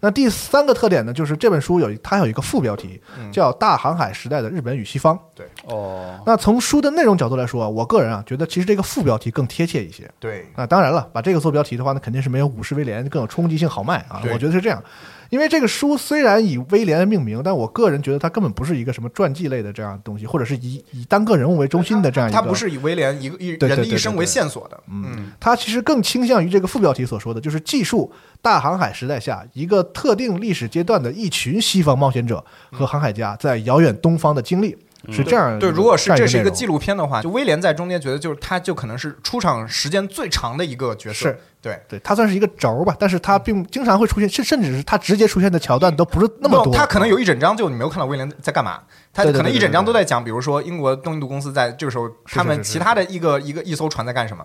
那第三个特点呢，就是这本书有一它有一个副标题，嗯叫《大航海时代的日本与西方》。对哦，那从书的内容角度来说，我个人啊觉得其实这个副标题更贴切一些。对，啊，当然了，把这个做标题的话，那肯定是没有武士威廉更有冲击性好卖啊。我觉得是这样，因为这个书虽然以威廉命名，但我个人觉得它根本不是一个什么传记类的这样的东西，或者是以以单个人物为中心的这样一个。它不是以威廉一个一人的一生为线索的，嗯，它其实更倾向于这个副标题所说的，就是记述大航海时代下一个特定历史阶段的一群西方冒险者和航海家在遥远东方的经历，是这样。对，如果是这是一个纪录片的话，就威廉在中间觉得就是他就可能是出场时间最长的一个角色，是对。对，它算是一个轴儿吧，但是它并经常会出现，甚甚至是它直接出现的桥段都不是那么多。不他可能有一整章就你没有看到威廉在干嘛，他可能一整章对对。都在讲，比如说英国东印度公司在这个时候，他们其他的一个一个一艘船在干什么？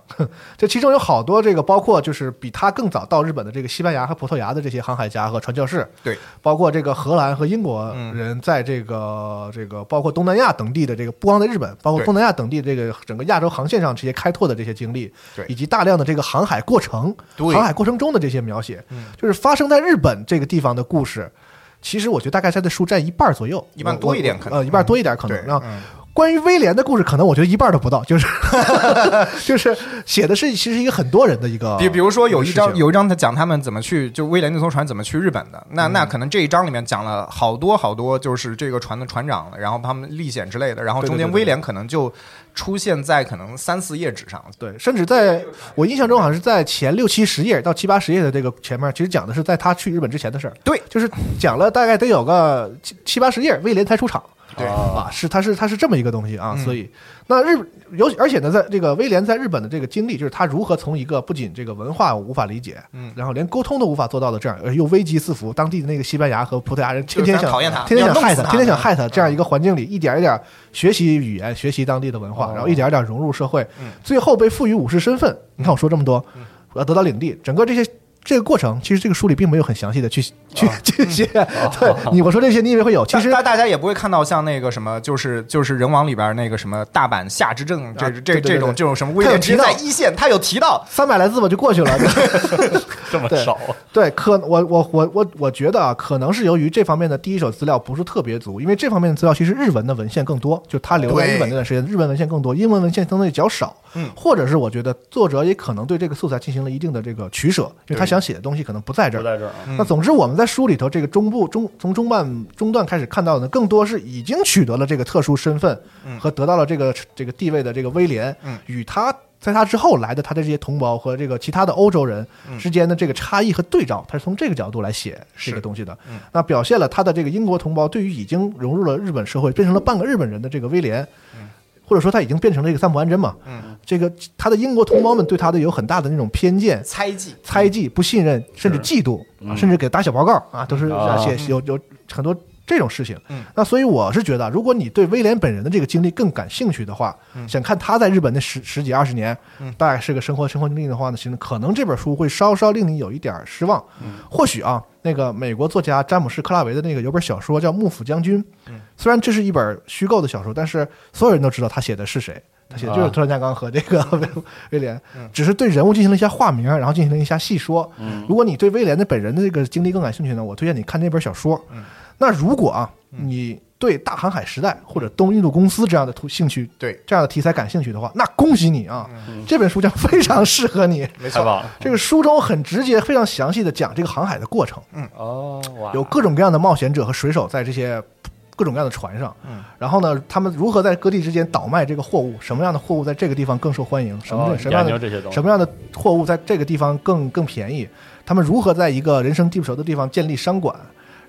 这 其中有好多这个，包括就是比他更早到日本的这个西班牙和葡萄牙的这些航海家和传教士，对，包括这个荷兰和英国嗯。人在这个、这个包括东南亚等地的这个，不光在日本，包括东南亚等地这个整个亚洲航线上这些开拓的这些经历，对。以及大量的这个航海过程、对航海过程中的这些描写，嗯就是发生在日本这个地方的故事。其实我觉得大概在的书占一半左右，一半多一点可能呃，一半多一点可能。关于威廉的故事，可能我觉得一半都不到，就是 就是写的是其实一个很多人的一个，比比如说有一章有一章他讲他们怎么去，就威廉那艘船怎么去日本的，那嗯。那可能这一章里面讲了好多好多，就是这个船的船长，然后他们历险之类的，然后中间威廉可能就出现在可能三四页纸上，对，甚至在我印象中，好像是在前六七十页到七八十页的这个前面，其实讲的是在他去日本之前的事儿。对，就是讲了大概得有个七七八十页，威廉才出场。对啊，是他是他是这么一个东西啊，嗯。所以那日尤而且呢，在这个威廉在日本的这个经历，就是他如何从一个不仅这个文化无法理解，嗯。然后连沟通都无法做到的这样，而又危机四伏，当地的那个西班牙和葡萄牙人天天想讨厌他天天想害他，天天想害他，这样一个环境里，一点一点学习语言，学习当地的文化，哦然后一点一点融入社会嗯，最后被赋予武士身份。你看我说这么多，我要得到领地，整个这些。这个过程其实这个书里并没有很详细的去去去写，对你我说这些你以为会有，其实大大家也不会看到像那个什么，就是就是人王里边那个什么大阪夏之正这这这种这种什么威廉直接他有提到在一线，他有提到，三百来字吧就过去了。对 这么少，对，可我我我我我觉得啊，可能是由于这方面的第一手资料不是特别足，因为这方面的资料其实日文的文献更多，就他留在日本那段时间，日文文献更多，英文文献相对较少。嗯或者是我觉得作者也可能对这个素材进行了一定的这个取舍，因为他对想写的东西可能不在这儿。不在这儿啊。嗯那总之，我们在书里头这个中部中从中半中段开始看到的，更多是已经取得了这个特殊身份嗯和得到了这个这个地位的这个威廉，嗯与他在他之后来的他的这些同胞和这个其他的欧洲人嗯之间的这个差异和对照，他是从这个角度来写这个东西的嗯。那表现了他的这个英国同胞对于已经融入了日本社会，变成了半个日本人的这个威廉。或者说他已经变成了一个三浦安贞嘛，嗯，这个他的英国同胞们对他的有很大的那种偏见，猜忌，猜忌、不信任，甚至嫉妒，啊，甚至给打小报告啊，都是啊写有有很多这种事情。嗯。那所以我是觉得，如果你对威廉本人的这个经历更感兴趣的话，想看他在日本那十十几二十年嗯，大概是个生活生活经历的话呢，其实可能这本书会稍稍令你有一点失望。或许啊，那个美国作家詹姆斯·克拉维的那个有本小说叫《幕府将军》，虽然这是一本虚构的小说，但是所有人都知道他写的是谁。他写的就是啊。特兰加冈和这个威 威廉，只是对人物进行了一下化名，然后进行了一下细说。如果你对威廉的本人的这个经历更感兴趣呢，我推荐你看那本小说。那如果啊，你对大航海时代或者东印度公司这样的图兴趣，对，这样的题材感兴趣的话，那恭喜你啊，这本书将非常适合你。没错！这个书中很直接、非常详细的讲这个航海的过程，嗯。哦，哇，有各种各样的冒险者和水手在这些各种各样的船上，嗯，然后呢，他们如何在各地之间倒卖这个货物，什么样的货物在这个地方更受欢迎，什么、哦什么样的研究这些东西。什么样的货物在这个地方更更便宜，他们如何在一个人生地不熟的地方建立商馆。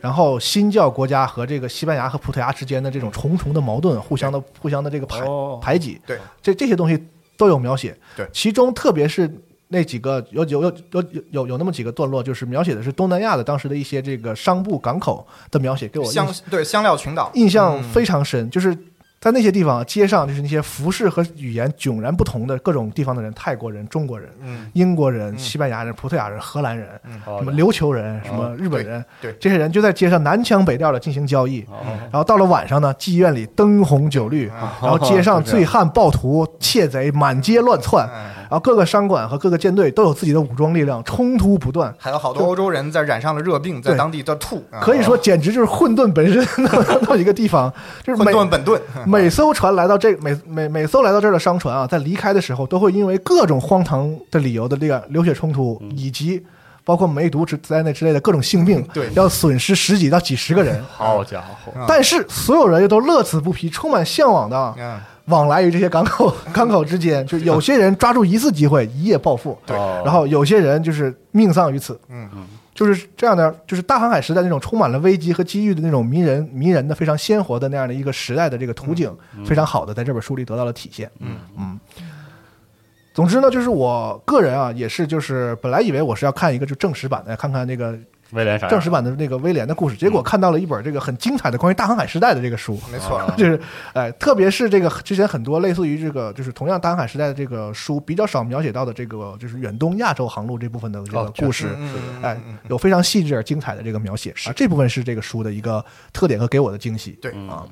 然后新教国家和这个西班牙和葡萄牙之间的这种重重的矛盾，互相的互相的这个排哦。排挤，对，这这些东西都有描写。对其中特别是那几个有有有有有有有那么几个段落，就是描写的是东南亚的当时的一些这个商埠港口的描写，给我印香对香料群岛，印象嗯。非常深，就是。在那些地方，街上就是那些服饰和语言迥然不同的各种地方的人，泰国人、中国人、嗯。英国人、西班牙人、葡萄牙人、荷兰人，哦什么琉球人、什么日本人，对对。这些人就在街上南腔北调的进行交易。哦。然后到了晚上呢，妓院里灯红酒绿，然后街上醉汉暴徒、窃贼满街乱窜，嗯后各个商馆和各个舰队都有自己的武装力量，冲突不断。还有好多欧洲人在染上了热病，在当地在吐，啊可以说简直就是混沌本身那么 一个地方，就是混每沌本顿。每艘船来到这每每每艘来到这儿的商船啊，在离开的时候，都会因为各种荒唐的理由的这个流血冲突，以及包括梅毒之在内之类的各种性病，对要损失十几到几十个人。好家伙，啊但是所有人又都乐此不疲，充满向往的嗯，往来于这些港口 港口之间。就有些人抓住一次机会一夜暴富，对然后有些人就是命丧于此。嗯嗯，就是这样的，就是大航海时代那种充满了危机和机遇的那种迷人、迷人的、非常鲜活的那样的一个时代的这个图景，非常好的在这本书里得到了体现。嗯嗯。总之呢，就是我个人啊，也是就是本来以为我是要看一个就正史版的，看看那个威廉啥？正式版的那个威廉的故事，结果看到了一本这个很精彩的关于大航海时代的这个书。没错，啊就是，哎，特别是这个之前很多类似于这个，就是同样大航海时代的这个书比较少描写到的这个，就是远东亚洲航路这部分的这个哦故事，哎有非常细致而精彩的这个描写啊，这部分是这个书的一个特点和给我的惊喜。对嗯。啊。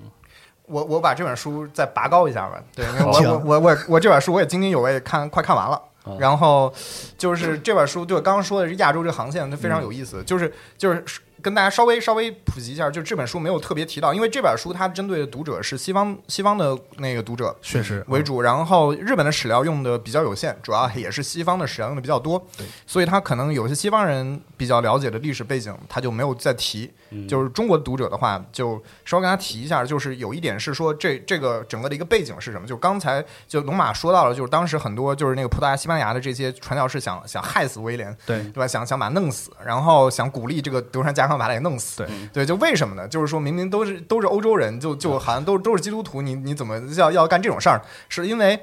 我我把这本书再拔高一下吧，对，因为我我我我我这本书我也津津有味看快看完了，啊然后就是这本书，对我刚刚说的是亚洲这个航线，它非常有意思，就是就是跟大家稍微稍微普及一下，就这本书没有特别提到，因为这本书它针对的读者是西方西方的那个读者确实为主，然后日本的史料用的比较有限，主要也是西方的史料用的比较多，所以他可能有些西方人比较了解的历史背景，他就没有再提。就是中国的读者的话，就稍微跟他提一下，就是有一点是说这这个整个的一个背景是什么？就刚才就龙马说到了，就是当时很多就是那个葡萄牙、西班牙的这些传教士想想害死威廉，对对吧？想想把他弄死，然后想鼓励这个德川家康把他给弄死。对对，就为什么呢？就是说明明都是都是欧洲人，就就好像都都是基督徒，你你怎么要要干这种事儿？是因为。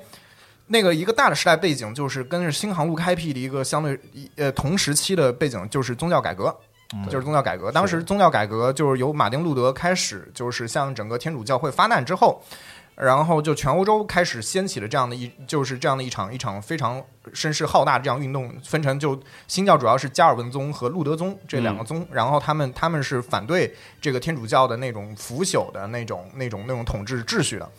那个一个大的时代背景，就是跟着新航路开辟的一个相对呃同时期的背景，就是宗教改革，就是宗教改革。当时宗教改革就是由马丁路德开始，就是向整个天主教会发难之后，然后就全欧洲开始掀起了这样的一就是这样的一场一场非常声势浩大的这样运动，分成就新教主要是加尔文宗和路德宗这两个宗，然后他们他们是反对这个天主教的那种腐朽的那种那种那种统治秩序的。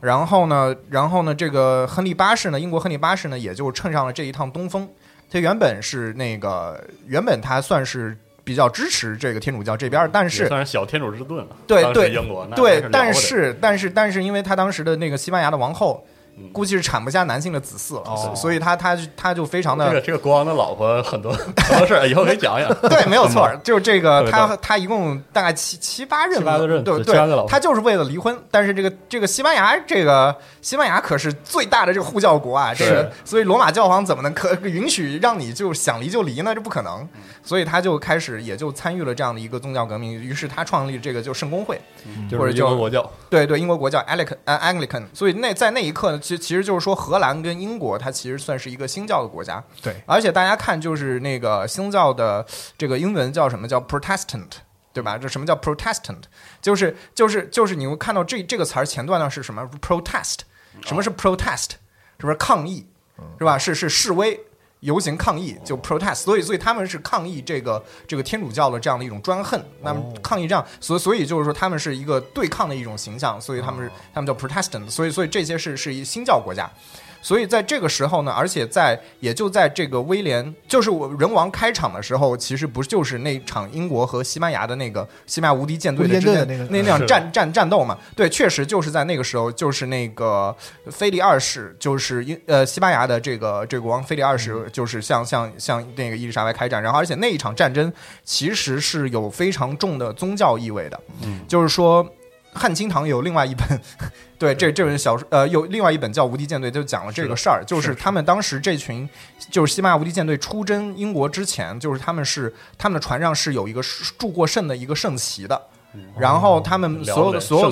然后呢，然后呢，这个亨利八世呢，英国亨利八世呢，也就乘上了这一趟东风。他原本是那个原本他算是比较支持这个天主教这边，但是算是小天主之盾了。对对英国对，但是但是但是因为他当时的那个西班牙的王后嗯估计是产不下男性的子嗣了，哦所以他他他就非常的这个这个国王的老婆很多 很多事儿，以后可以讲讲。对，没有错，就是这个他他一共大概七七八任，七八个任对对他就是为了离婚。但是这个这个西班牙这个西班牙可是最大的这个护教国啊，这个所以罗马教皇怎么能可允许让你就想离就离呢？这不可能。嗯所以他就开始也就参与了这样的一个宗教革命，于是他创立这个就圣公会，或者就国国教，对对，英国国教 Anglican 呃 Anglican，所以那在那一刻呢，其其实就是说荷兰跟英国它其实算是一个新教的国家，对，而且大家看就是那个新教的这个英文叫什么叫 Protestant。对吧？这什么叫 Protestant？就是就是就是你会看到这这个词儿前段呢是什么？Protest，什么是 protest？是不是抗议？是吧？是是示威。游行抗议就 protest，所以所以他们是抗议这个这个天主教的这样的一种专横，那么抗议这样，所以所以就是说他们是一个对抗的一种形象，所以他们是他们叫 Protestant，所以所以这些是是一新教国家，所以在这个时候呢，而且在也就在这个威廉就是我人王开场的时候，其实不就是那场英国和西班牙的那个西班牙无敌舰队的那个那那样是战战战斗嘛？对，确实就是在那个时候，就是那个菲利二世，就是英呃西班牙的这个这个国王菲利二世，就是向向向那个伊丽莎白开战，然后而且那一场战争其实是有非常重的宗教意味的，嗯，就是说。汉清堂有另外一本，对这这本小说，呃，有另外一本叫《无敌舰队》，就讲了这个事儿，就是他们当时这群，就是西班牙无敌舰队出征英国之前，就是他们是他们的船上是有一个铸过圣的一个圣旗的，然后他们所有的所有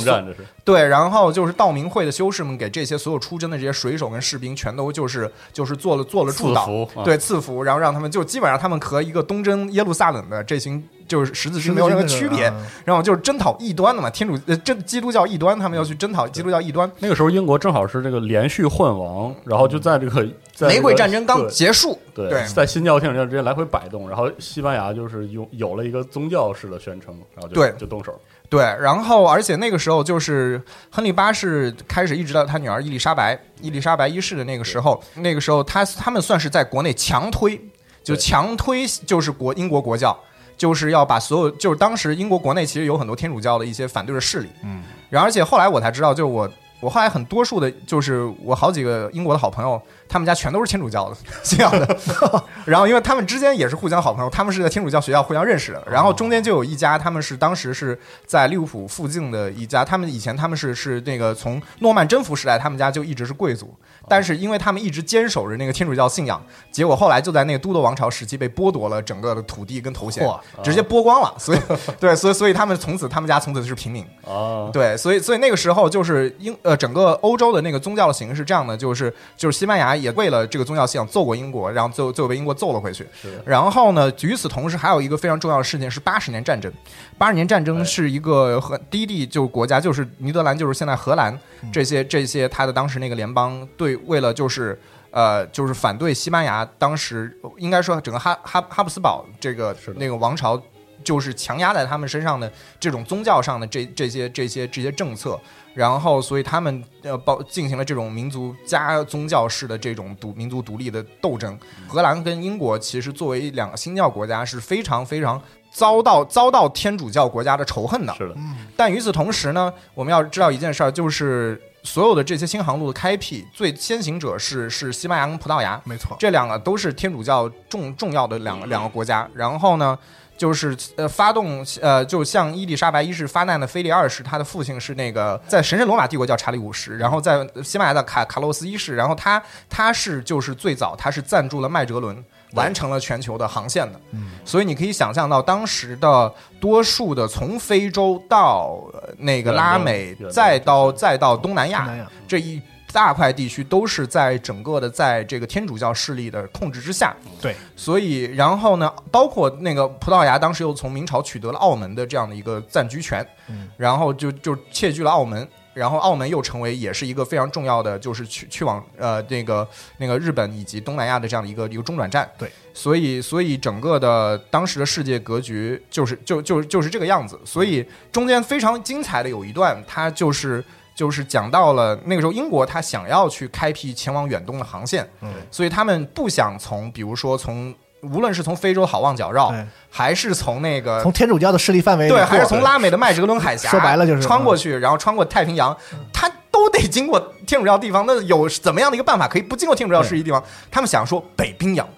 对，然后就是道明会的修士们给这些所有出征的这些水手跟士兵，全都就是就是做了做了助导，赐福啊。对赐福，然后让他们就基本上他们和一个东征耶路撒冷的这群就是十字军没有任何区别，嗯然后就是征讨异端的嘛，天主呃这基督教异端，他们要去征讨基督教异端。那个时候英国正好是这个连续混王，然后就在这个在玫瑰战争刚结束，对，在新教天主教之间来回摆动，然后西班牙就是有有了一个宗教式的宣称，然后就对就动手，对，然后而且那个时候就是亨利八世开始一直到他女儿伊丽莎白，伊丽莎白一世的那个时候，那个时候他他们算是在国内强推，就强推就是国英国国教。就是要把所有，就是当时英国国内其实有很多天主教的一些反对的势力，嗯，然后而且后来我才知道，就是我我后来很多数的，就是我好几个英国的好朋友，他们家全都是天主教的 信仰的，然后因为他们之间也是互相好朋友，他们是在天主教学校互相认识的，然后中间就有一家，他们是当时是在利物浦附近的一家，他们以前他们是是那个从诺曼征服时代，他们家就一直是贵族，但是因为他们一直坚守着那个天主教信仰，结果后来就在那个都铎王朝时期被剥夺了整个的土地跟头衔嚯，直接剥光了，所以对，所以所以他们从此他们家从此就是平民。啊，对，所以所以那个时候就是英呃整个欧洲的那个宗教的形式是这样的，就是就是西班牙也为了这个宗教信仰揍过英国，然后最后最后被英国揍了回去。然后呢，与此同时还有一个非常重要的事情是八十年战争。八十年战争哎是一个和低地就是国家，就是尼德兰，就是现在荷兰这些这些他的当时那个联邦对为了就是。呃，就是反对西班牙，当时应该说整个哈哈哈布斯堡这个那个王朝，就是强压在他们身上的这种宗教上的这这些这些这些政策，然后所以他们呃包进行了这种民族加宗教式的这种独民族独立的斗争。荷兰跟英国其实作为两个新教国家是非常非常遭到遭到天主教国家的仇恨的。是的，但与此同时呢，我们要知道一件事儿，就是所有的这些新航路的开辟，最先行者是是西班牙跟葡萄牙，没错，这两个都是天主教重重要的两个两个国家。然后呢，就是呃发动呃，就像伊丽莎白一世发难的菲利二世，他的父亲是那个在神圣罗马帝国叫查理五世，然后在西班牙的卡卡洛斯一世，然后他他是就是最早他是赞助了麦哲伦。完成了全球的航线的，所以你可以想象到当时的多数的从非洲到呃那个拉美再到再到东南亚这一大块地区，都是在整个的在这个天主教势力的控制之下。对，所以然后呢，包括那个葡萄牙当时又从明朝取得了澳门的这样的一个暂居权，嗯然后就就窃据了澳门。然后澳门又成为也是一个非常重要的，就是去去往呃那个那个日本以及东南亚的这样的一个一个中转站。对，所以所以整个的当时的世界格局就是就就就是这个样子。所以中间非常精彩的有一段，它就是就是讲到了那个时候英国他想要去开辟前往远东的航线，嗯。所以他们不想从比如说从无论是从非洲好望角绕，还是从那个从天主教的势力范围对，还是从拉美的麦哲伦海峡，说白了就是嗯。穿过去，然后穿过太平洋，他都得经过天主教地方。那有怎么样的一个办法可以不经过天主教势力地方？他们想说北冰洋，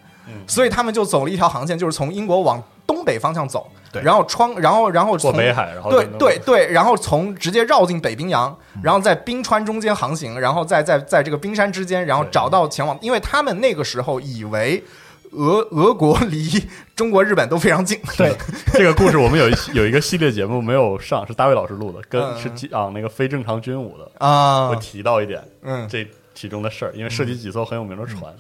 所以他们就走了一条航线，就是从英国往东北方向走，对。然后穿，然后然后过从北海，然后对对对，然后从直接绕进北冰洋，然后在冰川中间航行，然后在在在这个冰山之间，然后找到前往，因为他们那个时候以为俄俄国离中国、日本都非常近，对，这个故事我们有一有一个系列节目没有上，是大卫老师录的，跟嗯。是讲那个非正常军武的，啊。我提到一点嗯。这其中的事儿，因为涉及几艘很有名的船，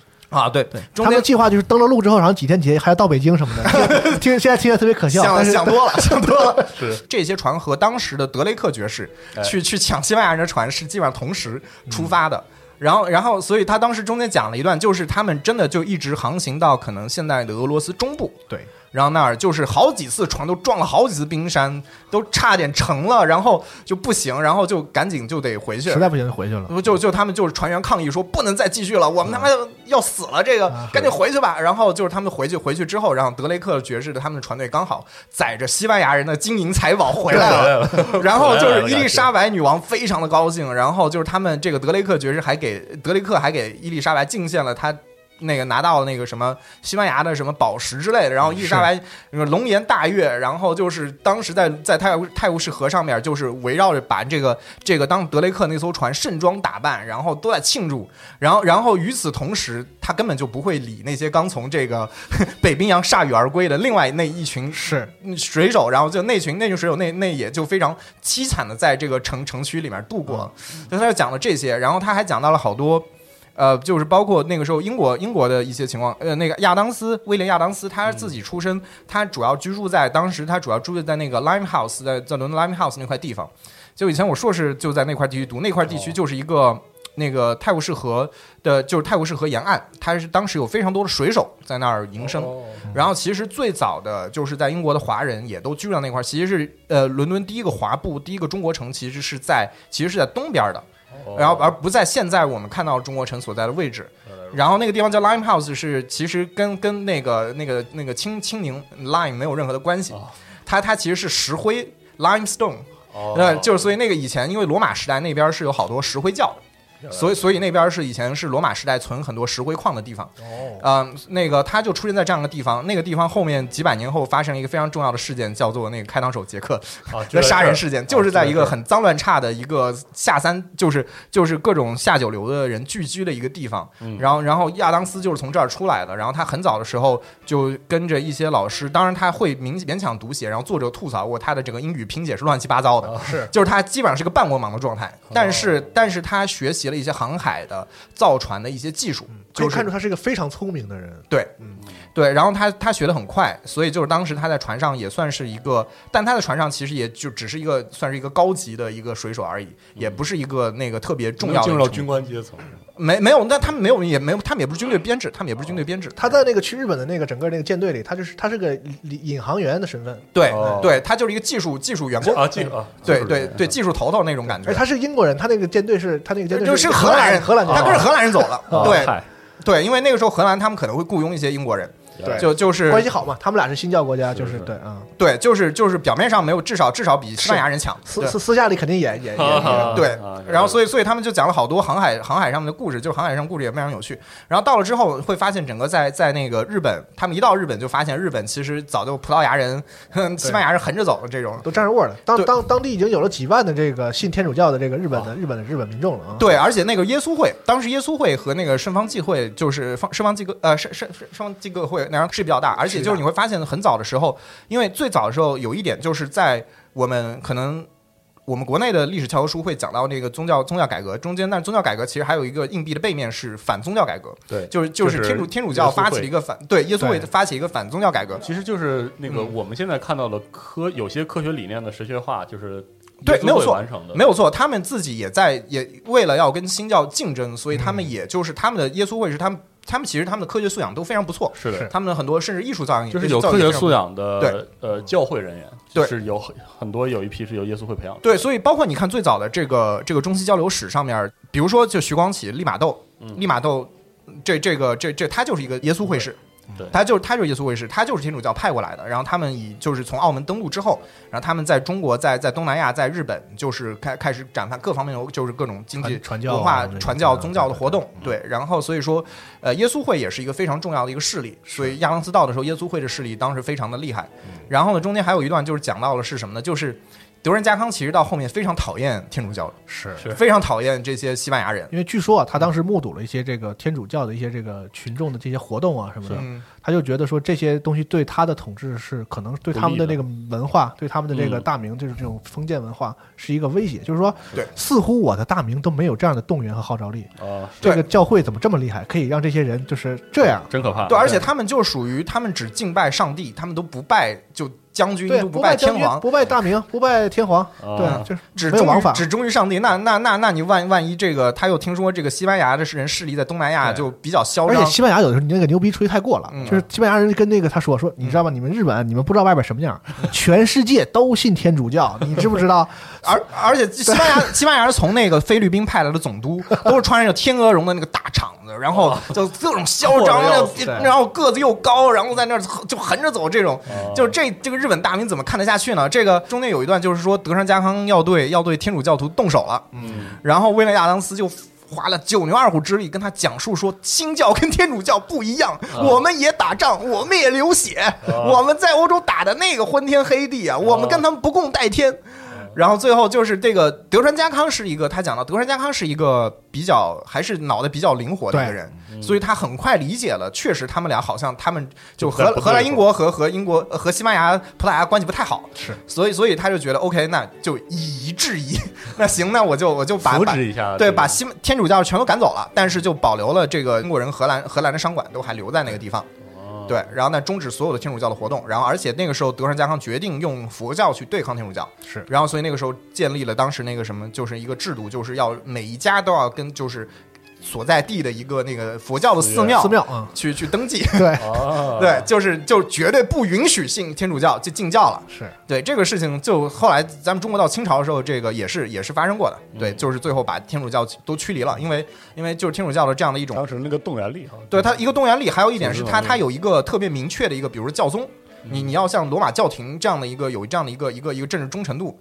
啊，对对，他们计划就是登了陆之后，然后几天几夜还要到北京什么的，听现在听起来特别可笑，想但是想多了，想多了。是 这些船和当时的德雷克爵士哎去去抢西班牙人的船是基本上同时出发的。然后，然后，所以他当时中间讲了一段，就是他们真的就一直航行到可能现在的俄罗斯中部，对，然后那儿就是好几次船都撞了好几次冰山，都差点沉了，然后就不行，然后就赶紧就得回去实。在不行就回去了。就就就他们就是船员抗议说不能再继续了，我们他妈要要死了，这个啊赶紧回去吧。然后就是他们回去回去之后，然后德雷克爵士的他们的船队刚好载着西班牙人的金银财宝回来了，然后就是伊丽莎白女王非常的高兴，然后就是他们这个德雷克爵士还给德雷克还给伊丽莎白敬献了他。那个拿到了那个什么西班牙的什么宝石之类的，然后伊丽莎白那个龙颜大悦，然后就是当时在在泰晤泰晤士河上面，就是围绕着把这个这个当德雷克那艘船盛装打扮，然后都在庆祝，然后然后与此同时，他根本就不会理那些刚从这个 北冰洋铩羽而归的另外那一群是。水手，然后就那群那群水手那那也就非常凄惨的在这个城城区里面度过。了，所以他就讲了这些，然后他还讲到了好多。呃，就是包括那个时候英国英国的一些情况，呃，那个亚当斯威廉亚当斯他自己出身，他主要居住在当时他主要住在那个 Limehouse，在在伦敦 Limehouse 那块地方。就以前我硕士就在那块地区读，那块地区就是一个。那个泰晤士河的，就是泰晤士河沿岸，它是当时有非常多的水手在那儿营生。然后其实最早的就是在英国的华人也都居住在那块儿。其实是呃，伦敦第一个华埠，第一个中国城，其实是在其实是在东边的，然后而不在现在我们看到中国城所在的位置。然后那个地方叫 Limehouse，是其实跟跟那个那个那个青青柠 lime 没有任何的关系，它它其实是石灰 limestone。呃，就是所以那个以前因为罗马时代那边是有好多石灰教。所以，所以那边是以前是罗马时代存很多石灰矿的地方。哦，嗯，那个他就出现在这样的地方。那个地方后面几百年后发生了一个非常重要的事件，叫做那个开膛手杰克的杀人事件，就是在一个很脏乱差的一个下三，就是就是各种下九流的人聚居的一个地方。然后，然后亚当斯就是从这儿出来的。然后他很早的时候就跟着一些老师，当然他会勉勉强读写。然后作者吐槽过他的整个英语拼写是乱七八糟的，是就是他基本上是个半文盲的状态。但是，但是他学习了。一些航海的造船的一些技术，可以看出他是一个非常聪明的人。对，嗯，对。然后他他学的很快，所以就是当时他在船上也算是一个，但他的船上其实也就只是一个算是一个高级的一个水手而已，也不是一个那个特别重要的进入到军官阶层。没没有，那他们没有，也没有，他们也不是军队编制，他们也不是军队编制。他在那个去日本的那个整个那个舰队里，他就是他是个引航员的身份。对对，他就是一个技术技术员工啊，技术对对对，技术头头那种感觉。他是英国人，他那个舰队是他那个舰队就是荷兰人，荷兰他跟着荷兰人走了。对对，因为那个时候荷兰他们可能会雇佣一些英国人。对，就就是关系好嘛，他们俩是新教国家，就是对啊，对，就是就是表面上没有，至少至少比西班牙人强，私私私下里肯定也也 也对，然后所以所以他们就讲了好多航海航海上面的故事，就是航海上故事也非常有趣。然后到了之后会发现，整个在在那个日本，他们一到日本就发现日本其实早就葡萄牙人、西班牙人横着走的这种都占着味儿了。当当当地已经有了几万的这个信天主教的这个日本的日本的日本民众了啊。对，而且那个耶稣会，当时耶稣会和那个圣方济会就是方圣方济各呃圣圣圣方济各会那样是比较大。而且就是你会发现，很早的时候，因为最早的时候有一点，就是在我们可能我们国内的历史教科书会讲到那个宗教宗教改革中间，但是宗教改革其实还有一个硬币的背面是反宗教改革，对，就是就是天主天主教发起了一个反对耶稣会发起一个反宗教改革，其实就是那个我们现在看到的科有些科学理念的神学化，就是对没有错完成的，没有错，他们自己也在也为了要跟新教竞争，所以他们也就是他们的耶稣会是他们。他们其实他们的科学素养都非常不错，是的，他们的很多甚至艺术造诣就是有科学素养的，对，呃，教会人员，对，是有很很多有一批是由耶稣会培养的，对，所以包括你看最早的这个这个中西交流史上面，比如说就徐光启、利玛窦，利玛窦，这这个这这他就是一个耶稣会士。对，他就是他就是耶稣会士，他就是天主教派过来的。然后他们以就是从澳门登陆之后，然后他们在中国、在在东南亚、在日本，就是开开始展开各方面的，就是各种经济、文化、传教、宗教的活动。对，然后所以说，呃，耶稣会也是一个非常重要的一个势力。所以亚当斯到的时候，耶稣会的势力当时非常的厉害。然后呢，中间还有一段就是讲到了是什么呢？就是。德仁加康其实到后面非常讨厌天主教，是。非常讨厌这些西班牙人，因为据说啊，他当时目睹了一些这个天主教的一些这个群众的这些活动啊什么的，他就觉得说这些东西对他的统治是可能对他们的那个文化，对他们的这个大明就是这种封建文化是一个威胁，就是说，对，似乎我的大明都没有这样的动员和号召力啊，这个教会怎么这么厉害，可以让这些人就是这样，真可怕，对，而且他们就属于他们只敬拜上帝，他们都不拜就。将军不拜天皇，不拜大明，不拜天皇，对，就是只忠于只忠于上帝。那那那那你万万一这个他又听说这个西班牙的人势力在东南亚就比较嚣张，而且西班牙有的时候你那个牛逼吹太过了，就是西班牙人跟那个他说说，你知道吗？你们日本你们不知道外边什么样，全世界都信天主教，你知不知道？而而且西班牙西班牙从那个菲律宾派来的总督都是穿着天鹅绒的那个大氅子，然后就各种嚣张，然后个子又高，然后在那就横着走，这种就是这这个日本大名怎么看得？下去呢？这个中间有一段，就是说德川家康要对要对天主教徒动手了。嗯，然后威廉亚当斯就花了九牛二虎之力跟他讲述说，新教跟天主教不一样，我们也打仗，我们也流血，我们在欧洲打的那个昏天黑地啊，我们跟他们不共戴天。然后最后就是这个德川家康是一个，他讲到德川家康是一个比较还是脑袋比较灵活的一个人，所以他很快理解了，确实他们俩好像他们就荷荷兰英国和和英国呃和西班牙葡萄牙关系不太好，是，所以所以他就觉得 OK，那就以夷制夷，那行，那我就我就把 把扶持一下，对，把西天主教全都赶走了，但是就保留了这个英国人、荷兰荷兰的商馆都还留在那个地方。哦对，然后呢，终止所有的天主教的活动，然后而且那个时候德川家康决定用佛教去对抗天主教，是。然后所以那个时候建立了当时那个什么，就是一个制度，就是要每一家都要跟就是所在地的一个那个佛教的寺庙寺庙嗯，去去登记，对，哦，对，就是就绝对不允许信天主教，就禁教了。是。对这个事情，就后来咱们中国到清朝的时候，这个也是也是发生过的。对，就是最后把天主教都驱离了，因为因为就是天主教的这样的一种当时那个动员力哈，对它一个动员力，还有一点是它它有一个特别明确的一个，比如说教宗，你你要像罗马教廷这样的一个有这样的一个一个一个政治忠诚度，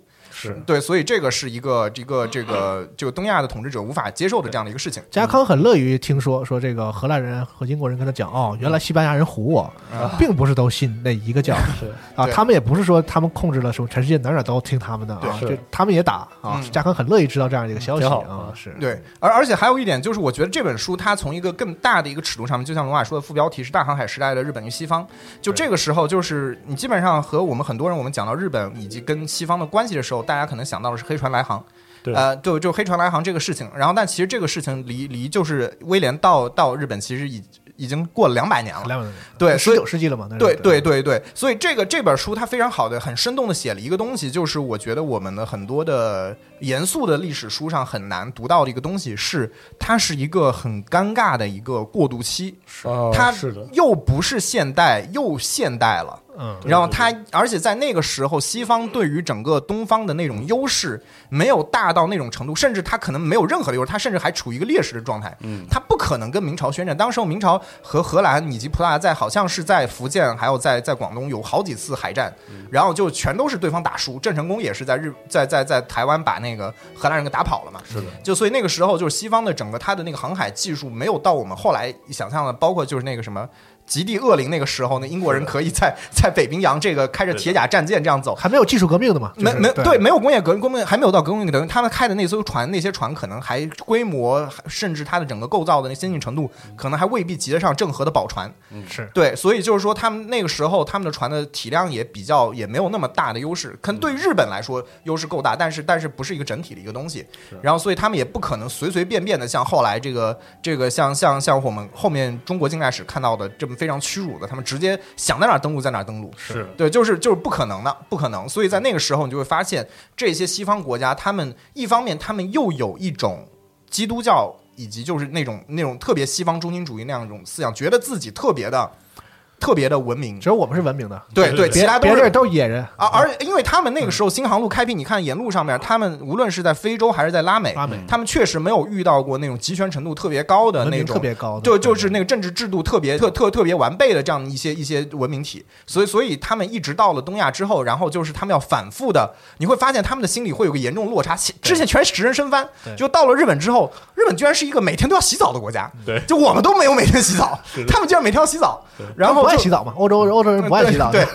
是对，所以这个是一个这个这个就东亚的统治者无法接受的这样的一个事情。加康很乐于听说说这个荷兰人和英国人跟他讲哦，原来西班牙人唬我，并不是都信那一个教是啊，他们也不是说他们控制了什么全世界哪哪都听他们的啊，对就他们也打啊加。康很乐意知道这样一个消息啊，啊是对，而而且还有一点就是，我觉得这本书它从一个更大的一个尺度上面，就像罗马说的副标题是“大航海时代的日本与西方”，就这个时候，就是你基本上和我们很多人，我们讲到日本以及跟西方的关系的时候，大家可能想到的是黑船来航。对呃，就就黑船来航这个事情，然后但其实这个事情离离就是威廉到到日本其实已已经过了两百年了，两百对，所以十九世纪了嘛？对对对对，所以这个这本书它非常好的、很生动的写了一个东西，就是我觉得我们的很多的严肃的历史书上很难读到的一个东西是，它是一个很尴尬的一个过渡期，是它是的，又不是现代又现代了。嗯，然后他，而且在那个时候，西方对于整个东方的那种优势没有大到那种程度，甚至他可能没有任何的优势，他甚至还处于一个劣势的状态。嗯，他不可能跟明朝宣战。当时候明朝和荷兰以及葡萄牙在好像是在福建，还有在在广东有好几次海战，然后就全都是对方打输。郑成功也是在日在在在台湾把那个荷兰人给打跑了嘛。是的，就所以那个时候就是西方的整个他的那个航海技术没有到我们后来想象的，包括就是那个什么。极地恶灵那个时候，呢英国人可以在 在北冰洋这个开着铁甲战舰这样走，还没有技术革命的嘛？就是。没没对。对，没有工业革命，工业还没有到工业革命，他们开的那艘船，那些船可能还规模，甚至它的整个构造的那先进程度，可能还未必及得上郑和的宝船。嗯是。对，所以就是说，他们那个时候他们的船的体量也比较也没有那么大的优势，可能对于日本来说优势够大，但是但是不是一个整体的一个东西。然后，所以他们也不可能随随便便的像后来这个这个像像像我们后面中国近代史看到的这么非常屈辱的，他们直接想在哪儿登陆在哪儿登陆。是对，就是就是不可能的，不可能。所以在那个时候，你就会发现这些西方国家，他们一方面他们又有一种基督教以及就是那种那种特别西方中心主义那样一种思想，觉得自己特别的特别的文明。只有我们是文明的，对对，其他都是别别人都是野人。啊，而因为他们那个时候新航路开辟，你看沿路上面，他们无论是在非洲还是在拉美，拉美。他们确实没有遇到过那种集权程度特别高的那种特别高的，就就是那个政治制度特别特特特别完备的这样一些一些文明体，所以所以他们一直到了东亚之后，然后就是他们要反复的，你会发现他们的心里会有个严重落差，其之前全是直人升翻，就到了日本之后，日本居然是一个每天都要洗澡的国家，对。就我们都没有每天洗澡，他们居然每天要洗澡，然后不爱就洗澡嘛？欧洲欧洲人不爱洗澡，对，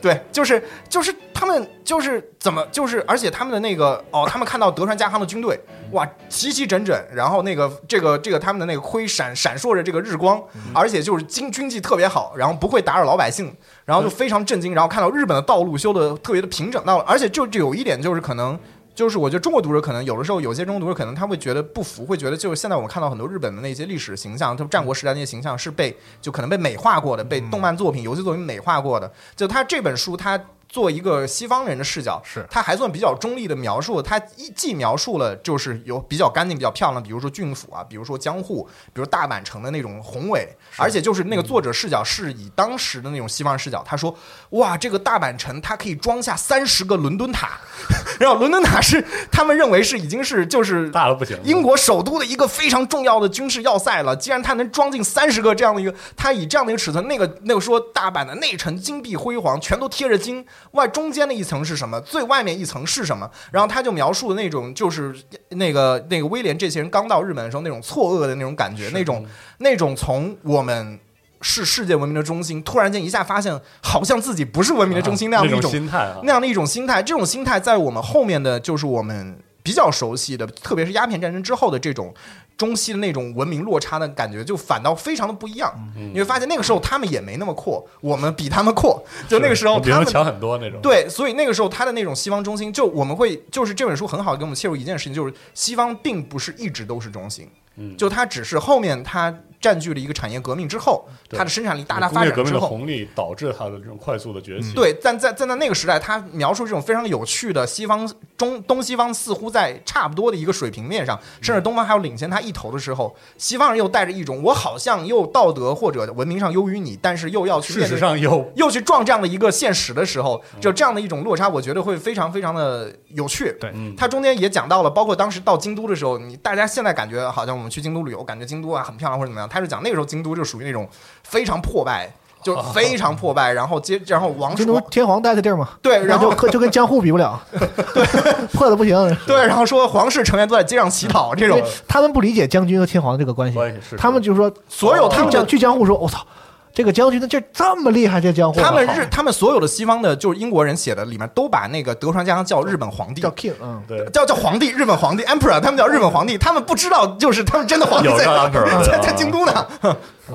对，就是就是他们就是怎么就是，而且他们的那个哦，他们看到德川家康的军队，哇，齐齐整整，然后那个这个这个他们的那个盔闪闪烁着这个日光，而且就是军军纪特别好，然后不会打扰老百姓，然后就非常震惊，然后看到日本的道路修的特别的平整，那，而且就就有一点就是可能。就是我觉得中国读者可能有的时候有些中国读者可能他会觉得不服，会觉得就是现在我们看到很多日本的那些历史形象，就战国时代那些形象是被就可能被美化过的，被动漫作品、游戏作品美化过的。就他这本书，他做一个西方人的视角，是。他还算比较中立的描述，他一既描述了就是有比较干净、比较漂亮，比如说郡府啊，比如说江户，比如大阪城的那种宏伟，而且就是那个作者视角是以当时的那种西方视角，他说哇，这个大阪城它可以装下三十个伦敦塔，然后伦敦塔是他们认为是已经是就是大了不行，英国首都的一个非常重要的军事要塞了。既然它能装进三十个这样的一个，它以这样的一个尺寸，那个那个说大阪的内城金碧辉煌，全都贴着金，外中间的一层是什么？最外面一层是什么？然后他就描述的那种就是那个那个威廉这些人刚到日本的时候那种错愕的那种感觉，那种那种从我们。是世界文明的中心，突然间一下发现好像自己不是文明的中心那样的一种种心态啊，那样的一种心态，这种心态在我们后面的就是我们比较熟悉的，特别是鸦片战争之后的这种中西的那种文明落差的感觉，就反倒非常的不一样。嗯你会发现那个时候他们也没那么阔，我们比他们阔。就那个时候他们比他们强很多那种。对，所以那个时候他的那种西方中心，就我们会就是这本书很好给我们切入一件事情，就是西方并不是一直都是中心，嗯就它只是后面它占据了一个产业革命之后，它的生产力大大工业革命的发展之后。红利导致它的这种快速的崛起。对，但在在在那个时代，他描述这种非常有趣的西方中东西方似乎在差不多的一个水平面上，甚至东方还要领先他一头的时候，西方人又带着一种我好像又道德或者文明上优于你，但是又要去事实上有 又去撞这样的一个现实的时候，嗯就这样的一种落差，我觉得会非常非常的有趣。对嗯它中间也讲到了，包括当时到京都的时候，你大家现在感觉好像我们去京都旅游，感觉京都啊很漂亮或者怎么样，他是讲那个时候京都就属于那种非常破败。就 非常破败，然后接，然后王京都天皇待的地儿嘛，对，然后就就跟江户比不了，对破的不行。对，然后说皇室成员都在街上乞讨，这种他们不理解将军和天皇这个关系关系是，他们就是说所有他们他们讲据江户说，我操，这个将军的劲儿这么厉害，这江湖他们日他们所有的西方的，就是英国人写的里面都把那个德川家康叫日本皇帝，叫 king，嗯，对叫叫皇帝，日本皇帝 emperor，他们叫日本皇帝，他们不知道就是他们真的皇帝在在啊在京都呢。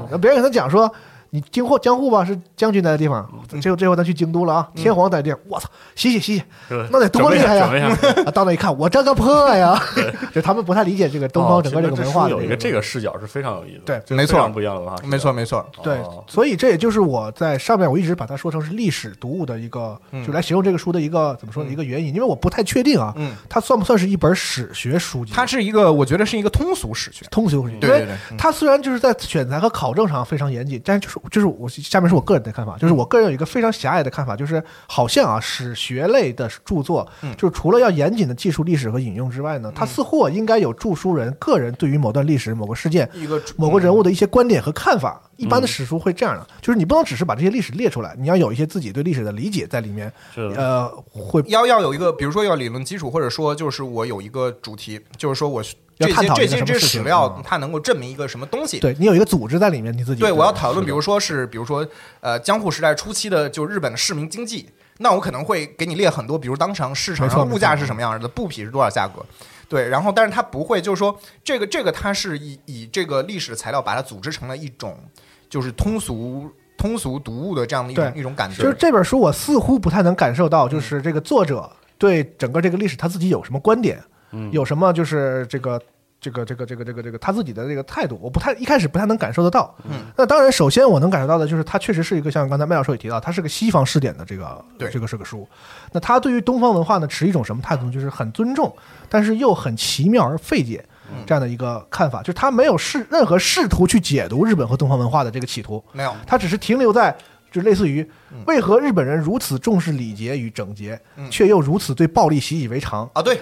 那 别人跟他讲说。你京户江户吧是将军待的地方，这这回咱去京都了啊！天皇待的地方，我操，洗洗洗洗，那得多厉害呀！到那一看，我这个破呀！就他们不太理解这个东方整个这个文化有一个这个。个视角是非常有意思的，对。没错。不一样的文化，没错没错，对哦，所以这也就是我在上面我一直把它说成是历史读物的一个，就来形容这个书的一个怎么说呢？一个原因，因为我不太确定啊，嗯，它算不算是一本史学书籍？它是一个，我觉得是一个通俗史学。通俗史学，对它虽然就是在选材和考证上非常严谨，但是就是就是我下面是我个人的看法，就是我个人有一个非常狭隘的看法，就是好像啊史学类的著作，嗯就是除了要严谨的记述历史和引用之外呢，它似乎应该有著书人个人对于某段历史、某个事件、一个某个人物的一些观点和看法。一般的史书会这样的，就是你不能只是把这些历史列出来，你要有一些自己对历史的理解在里面。是呃，会要要有一个，比如说要理论基础，或者说就是我有一个主题，就是说我要探讨这些这些史料嗯。它能够证明一个什么东西。对你有一个组织在里面，你自己对，我要讨论，比如说是，比如说，呃，江户时代初期的就日本的市民经济，那我可能会给你列很多，比如当场市场上物价是什么样的，布匹是多少价格，对，然后但是它不会，就是说这个这个它是以以这个历史材料把它组织成了一种就是通俗通俗读物的这样的一种一种感觉，就是。这本书，我似乎不太能感受到，就是这个作者对整个这个历史他自己有什么观点，嗯有什么就是这个。这个这个这个这个这个他自己的这个态度，我不太一开始不太能感受得到。嗯，那当然，首先我能感受到的就是，他确实是一个像刚才麦教授也提到，他是个西方试点的这个对这个是个书。那他对于东方文化呢，持一种什么态度呢？就是很尊重，但是又很奇妙而费解嗯这样的一个看法，就是他没有试任何试图去解读日本和东方文化的这个企图。没有，他只是停留在就类似于为何日本人如此重视礼节与整洁，嗯却又如此对暴力习以为常啊，对，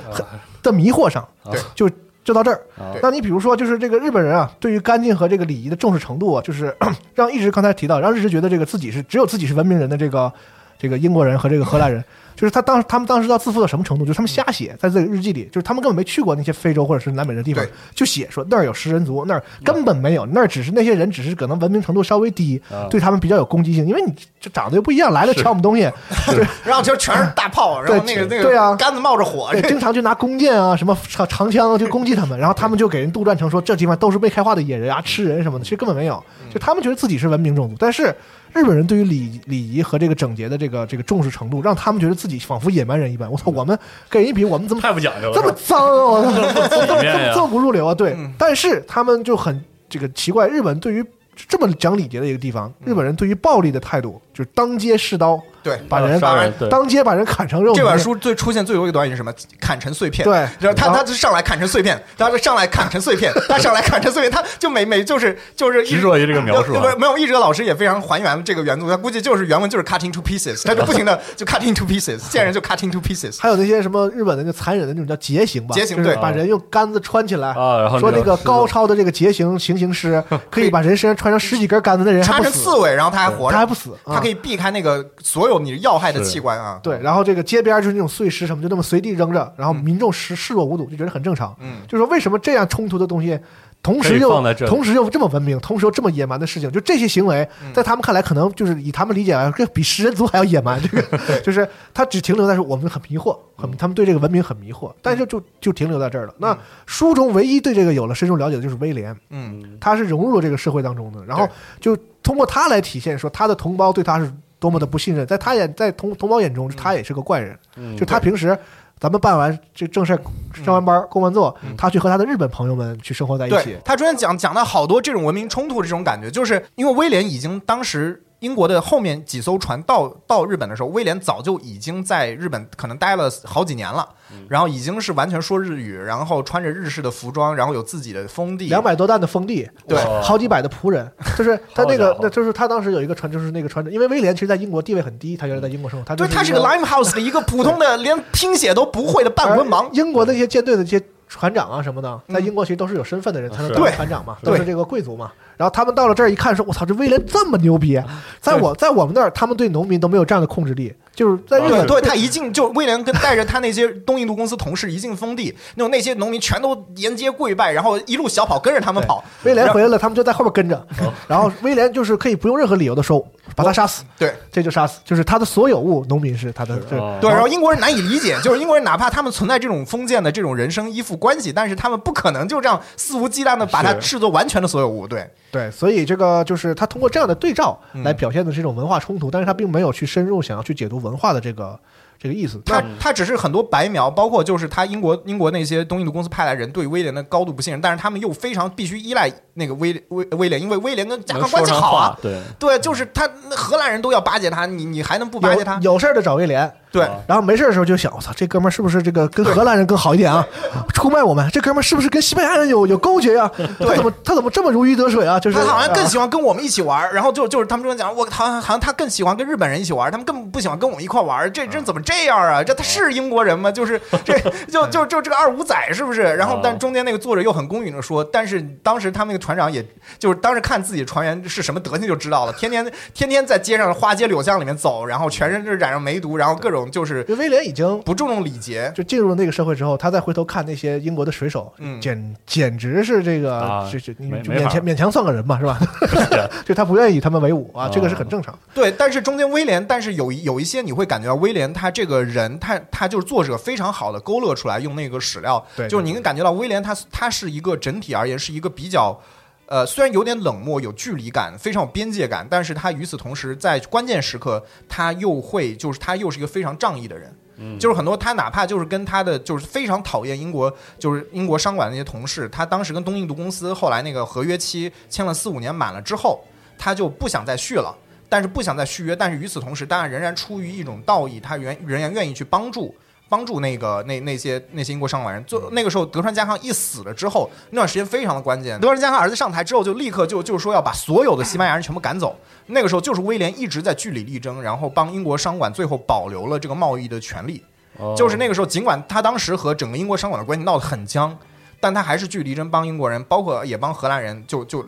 的迷惑上，对就就到这儿啊。那你比如说，就是这个日本人啊，对于干净和这个礼仪的重视程度啊，就是 让一直刚才提到，让一直觉得这个自己是只有自己是文明人的这个这个英国人和这个荷兰人。就是他当时他们当时到自负到什么程度？就是他们瞎写，在这个日记里，就是他们根本没去过那些非洲或者是南美的地方，就写说那儿有食人族，那儿根本没有，那儿只是那些人只是可能文明程度稍微低啊，对他们比较有攻击性，因为你这长得又不一样，来了抢我们东西，然后就全是大炮，然后那个那个对啊杆子冒着火，对，经常就拿弓箭啊、什么长长枪啊就攻击他们，然后他们就给人杜撰成说这地方都是未开化的野人啊、吃人什么的，其实根本没有，就他们觉得自己是文明种族，但是日本人对于礼礼仪和这个整洁的这个这个重视程度，让他们觉得自己仿佛野蛮人一般。我操，我们跟人一比，我们怎么太不讲究了，这么脏啊！我操，这么不入流啊！对嗯，但是他们就很这个奇怪，日本对于这么讲礼节的一个地方，日本人对于暴力的态度就是当街试刀，对，把人把人对当街把人砍成肉泥。这本书最出现最多一个短语是什么？砍成碎片。对然后他他就上来砍成碎片，他就上来砍成碎片，他上来砍成碎片，他就每每就是就是一执着于这个描述啊不是没有，译者老师也非常还原这个原著，他估计就是原文就是 cutting to pieces，他就不停的就 cutting to pieces，见人就 cutting to pieces。还有那些什么日本的那残忍的那种叫结刑吧，就是节刑对把人用杆子穿起来，啊然后说那个高超的这个结刑行刑师可以把人身上穿上十几根杆子，的人还插，成刺猬，然后他还活着，他还不死，啊他可以避开那个所有你要害的器官啊。对，然后这个街边就是那种碎尸什么，就那么随地扔着，然后民众视视若无睹，就觉得很正常。嗯，就是说为什么这样冲突的东西同时又放在这里同时又这么文明，同时又这么野蛮的事情，就这些行为，嗯在他们看来，可能就是以他们理解来说，比食人族还要野蛮。这 个就是他只停留在说我们很迷惑，很他们对这个文明很迷惑，但是就就就停留在这儿了。那书中唯一对这个有了深入了解的就是威廉，嗯他是融入了这个社会当中的，然后就通过他来体现说他的同胞对他是多么的不信任，在他眼在同同胞眼中，他也是个怪人。嗯就他平时咱们办完这正事儿上完班工完作，他去和他的日本朋友们去生活在一起。他中间讲讲到好多这种文明冲突的这种感觉，就是因为威廉已经当时英国的后面几艘船到到日本的时候，威廉早就已经在日本可能待了好几年了，然后已经是完全说日语，然后穿着日式的服装，然后有自己的封地，两百多担的封地，对。好几百的仆人，就是 他那个那就是他当时有一个船，就是那个船长，因为威廉其实在英国地位很低，他原来在英国生活，他就对他是个 Limehouse 的一个普通的 连拼写都不会的半文盲，英国的一些舰队的这些船长啊什么的，在英国其实都是有身份的人才能当对船长嘛，都是这个贵族嘛。然后他们到了这儿一看，说：“我操，这威廉这么牛逼！在我在我们那儿，他们对农民都没有这样的控制力，就是在日对本，对，他一进就威廉跟带着他那些东印度公司同事一进封地，那种那些农民全都沿街跪拜，然后一路小跑跟着他们跑。威廉回来了，他们就在后边跟着。然后威廉就是可以不用任何理由的说把他杀死，对。这就杀死，就是他的所有物，农民是他的。哦。对，然后英国人难以理解，就是英国人哪怕他们存在这种封建的这种人生依附关系，但是他们不可能就这样肆无忌惮的把它视作完全的所有物。对，对，所以这个就是他通过这样的对照嗯。来表现的这种文化冲突，但是他并没有去深入想要去解读文化的这个这个意思。他他只是很多白描，包括就是他英国英国那些东印度公司派来人对威廉的高度不信任，但是他们又非常必须依赖那个威威威廉，因为威廉跟加能康关系好啊。对，对，就是他那荷兰人都要巴结他，你你还能不巴结他？有有事儿的找威廉，对，啊然后没事的时候就想，我操，这哥们儿是不是这个跟荷兰人更好一点啊？出卖我们，这哥们儿是不是跟西班牙人有有勾结呀、他怎么他怎么这么如鱼得水啊？就是他好像更啊喜欢跟我们一起玩儿，然后就就是他们中间讲，我好像好像他更喜欢跟日本人一起玩儿，他们更不喜欢跟我们一块儿玩儿，这这怎么这样啊？这他是英国人吗？就是这 就就就这个二五仔是不是？然后但中间那个作者又很公允的说，但是当时他们那个船长也就是当时看自己船员是什么德行就知道了，天天天天在街上花街柳巷里面走，然后全身是染上梅毒，然后各种就是因为威廉已经不注重礼节，就进入了那个社会之后，他再回头看那些英国的水手，嗯简简直是这个，啊就就你没没法就勉强勉强算个人吧，是吧？就他不愿意与他们为伍啊，这个是很正常的。对，但是中间威廉，但是有一有一些你会感觉到威廉他这个人，他他就是作者非常好的勾勒出来，用那个史料，对就是你能感觉到威廉他他是一个整体而言是一个比较。呃，虽然有点冷漠、有距离感、非常有边界感，但是他与此同时，在关键时刻，他又会就是他又是一个非常仗义的人。嗯就是很多他哪怕就是跟他的就是非常讨厌英国就是英国商馆那些同事，他当时跟东印度公司后来那个合约期签了四五年满了之后，他就不想再续了。但是不想再续约，但是与此同时，当然仍然出于一种道义，他原仍然愿意去帮助帮助那个那那些那些英国商馆人。就那个时候，德川家康一死了之后，那段时间非常的关键。德川家康儿子上台之后，就立刻就就是说要把所有的西班牙人全部赶走。那个时候就是威廉一直在据理力争，然后帮英国商馆最后保留了这个贸易的权利。哦就是那个时候，尽管他当时和整个英国商馆的关系闹得很僵，但他还是据理力争，帮英国人，包括也帮荷兰人，就就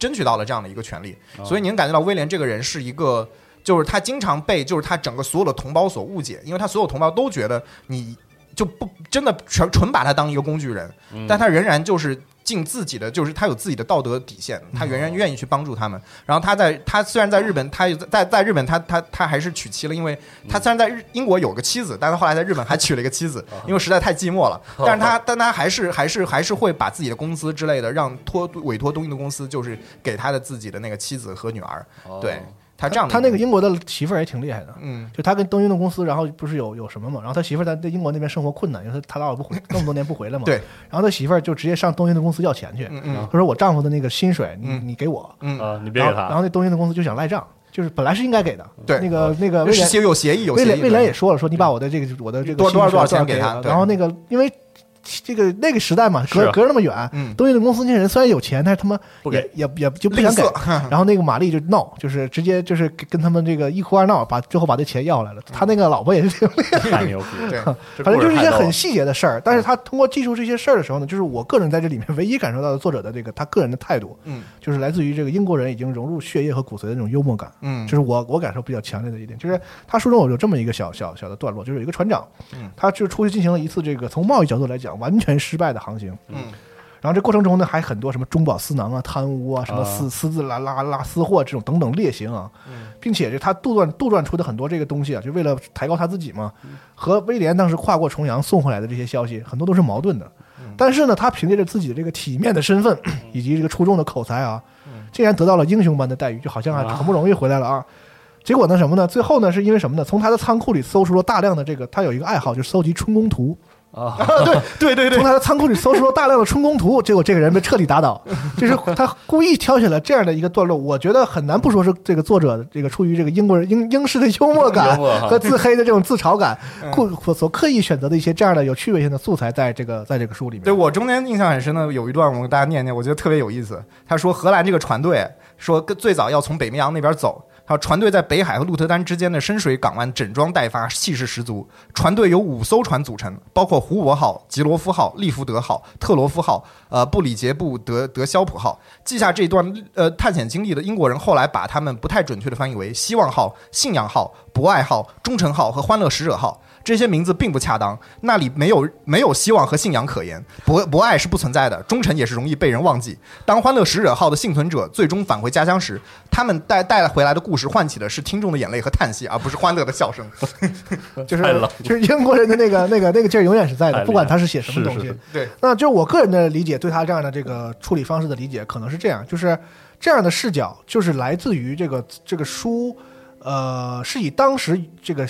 争取到了这样的一个权利。哦所以你能感觉到威廉这个人是一个，就是他经常被就是他整个所有的同胞所误解，因为他所有同胞都觉得你就不真的全纯把他当一个工具人，嗯。但他仍然就是尽自己的，就是他有自己的道德底线，他仍然愿意去帮助他们。然后他在他虽然在日本，他在在日本他他他还是娶妻了，因为他虽然在日英国有个妻子，但他后来在日本还娶了一个妻子，因为实在太寂寞了。但是他但他还是还是还是会把自己的工资之类的让托委托东印度公司，就是给他的自己的那个妻子和女儿。哦。对他这样的他那个英国的媳妇儿也挺厉害的，嗯。就他跟东印度公司，然后不是有有什么嘛，然后他媳妇儿在在英国那边生活困难，因为他他老不回那么多年不回来嘛，对，然后他媳妇儿就直接上东印度公司要钱去，嗯嗯。他说我丈夫的那个薪水你嗯。你给我，嗯，啊，你别给他，然后那东印度公司就想赖账，就是本来是应该给的，对。那个那个有协议有协议廉也说了，说你把我的这个我的这个多多少多少钱给给他然后那个因为这个那个时代嘛，隔隔着那么远，嗯。东印度公司那些人虽然有钱，但是他们不给。也也也就不想给。然后那个玛丽就闹，就是直接就是跟跟他们这个一哭二闹，把最后把这钱要回来了。他那个老婆也是挺厉害，太牛逼，对，反正就是一些很细节的事儿。但是他通过记述这些事儿的时候呢，就是我个人在这里面唯一感受到的作者的这个他个人的态度，嗯。就是来自于这个英国人已经融入血液和骨髓的那种幽默感。嗯。就是我我感受比较强烈的一点，就是他书中有这么一个小小小的段落，就是有一个船长，嗯。他就出去进行了一次这个从贸易角度来讲完全失败的航行，嗯然后这过程中呢，还很多什么中饱私囊啊、贪污啊、什么啊私私自拉拉拉私货这种等等劣行啊，嗯并且这他杜撰杜撰出的很多这个东西啊，就为了抬高他自己嘛，和威廉当时跨过重洋送回来的这些消息，很多都是矛盾的。但是呢，他凭借着自己的这个体面的身份以及这个出众的口才啊，竟然得到了英雄般的待遇，就好像啊很不容易回来了啊。结果呢什么呢？最后呢是因为什么呢？从他的仓库里搜出了大量的这个，他有一个爱好，就是搜集春宫图。啊，对对对对从他的仓库里搜出了大量的春宫图，结果这个人被彻底打倒。就是 他故意挑选了这样的一个段落，我觉得很难不说是这个作者这个出于这个英国人英英式的幽默感和自黑的这种自嘲感，故所所刻意选择的一些这样的有趣味性的素材，在这个在这个书里面。对我中间印象很深的有一段，我给大家念念，我觉得特别有意思。他说荷兰这个船队说最早要从北冰洋那边走，他说船队在北海和鹿特丹之间的深水港湾整装待发，气势十足。船队由五艘船组成，包括胡伯号、吉罗夫号、利福德号、特罗夫号、呃布里杰布德德肖普号。记下这段呃探险经历的英国人后来把他们不太准确的翻译为希望号、信仰号、博爱号、忠诚号和欢乐使者号。这些名字并不恰当，那里没有没有希望和信仰可言，博博爱是不存在的，忠诚也是容易被人忘记。当欢乐使者号的幸存者最终返回家乡时，他们带带回来的故事唤起的是听众的眼泪和叹息，而不是欢乐的笑声。就是就是英国人的那个 那个那个劲儿永远是在的，不管他是写什么东西。是是是对，那就我个人的理解，对他这样的这个处理方式的理解，可能是这样，就是这样的视角，就是来自于这个这个书，呃，是以当时这个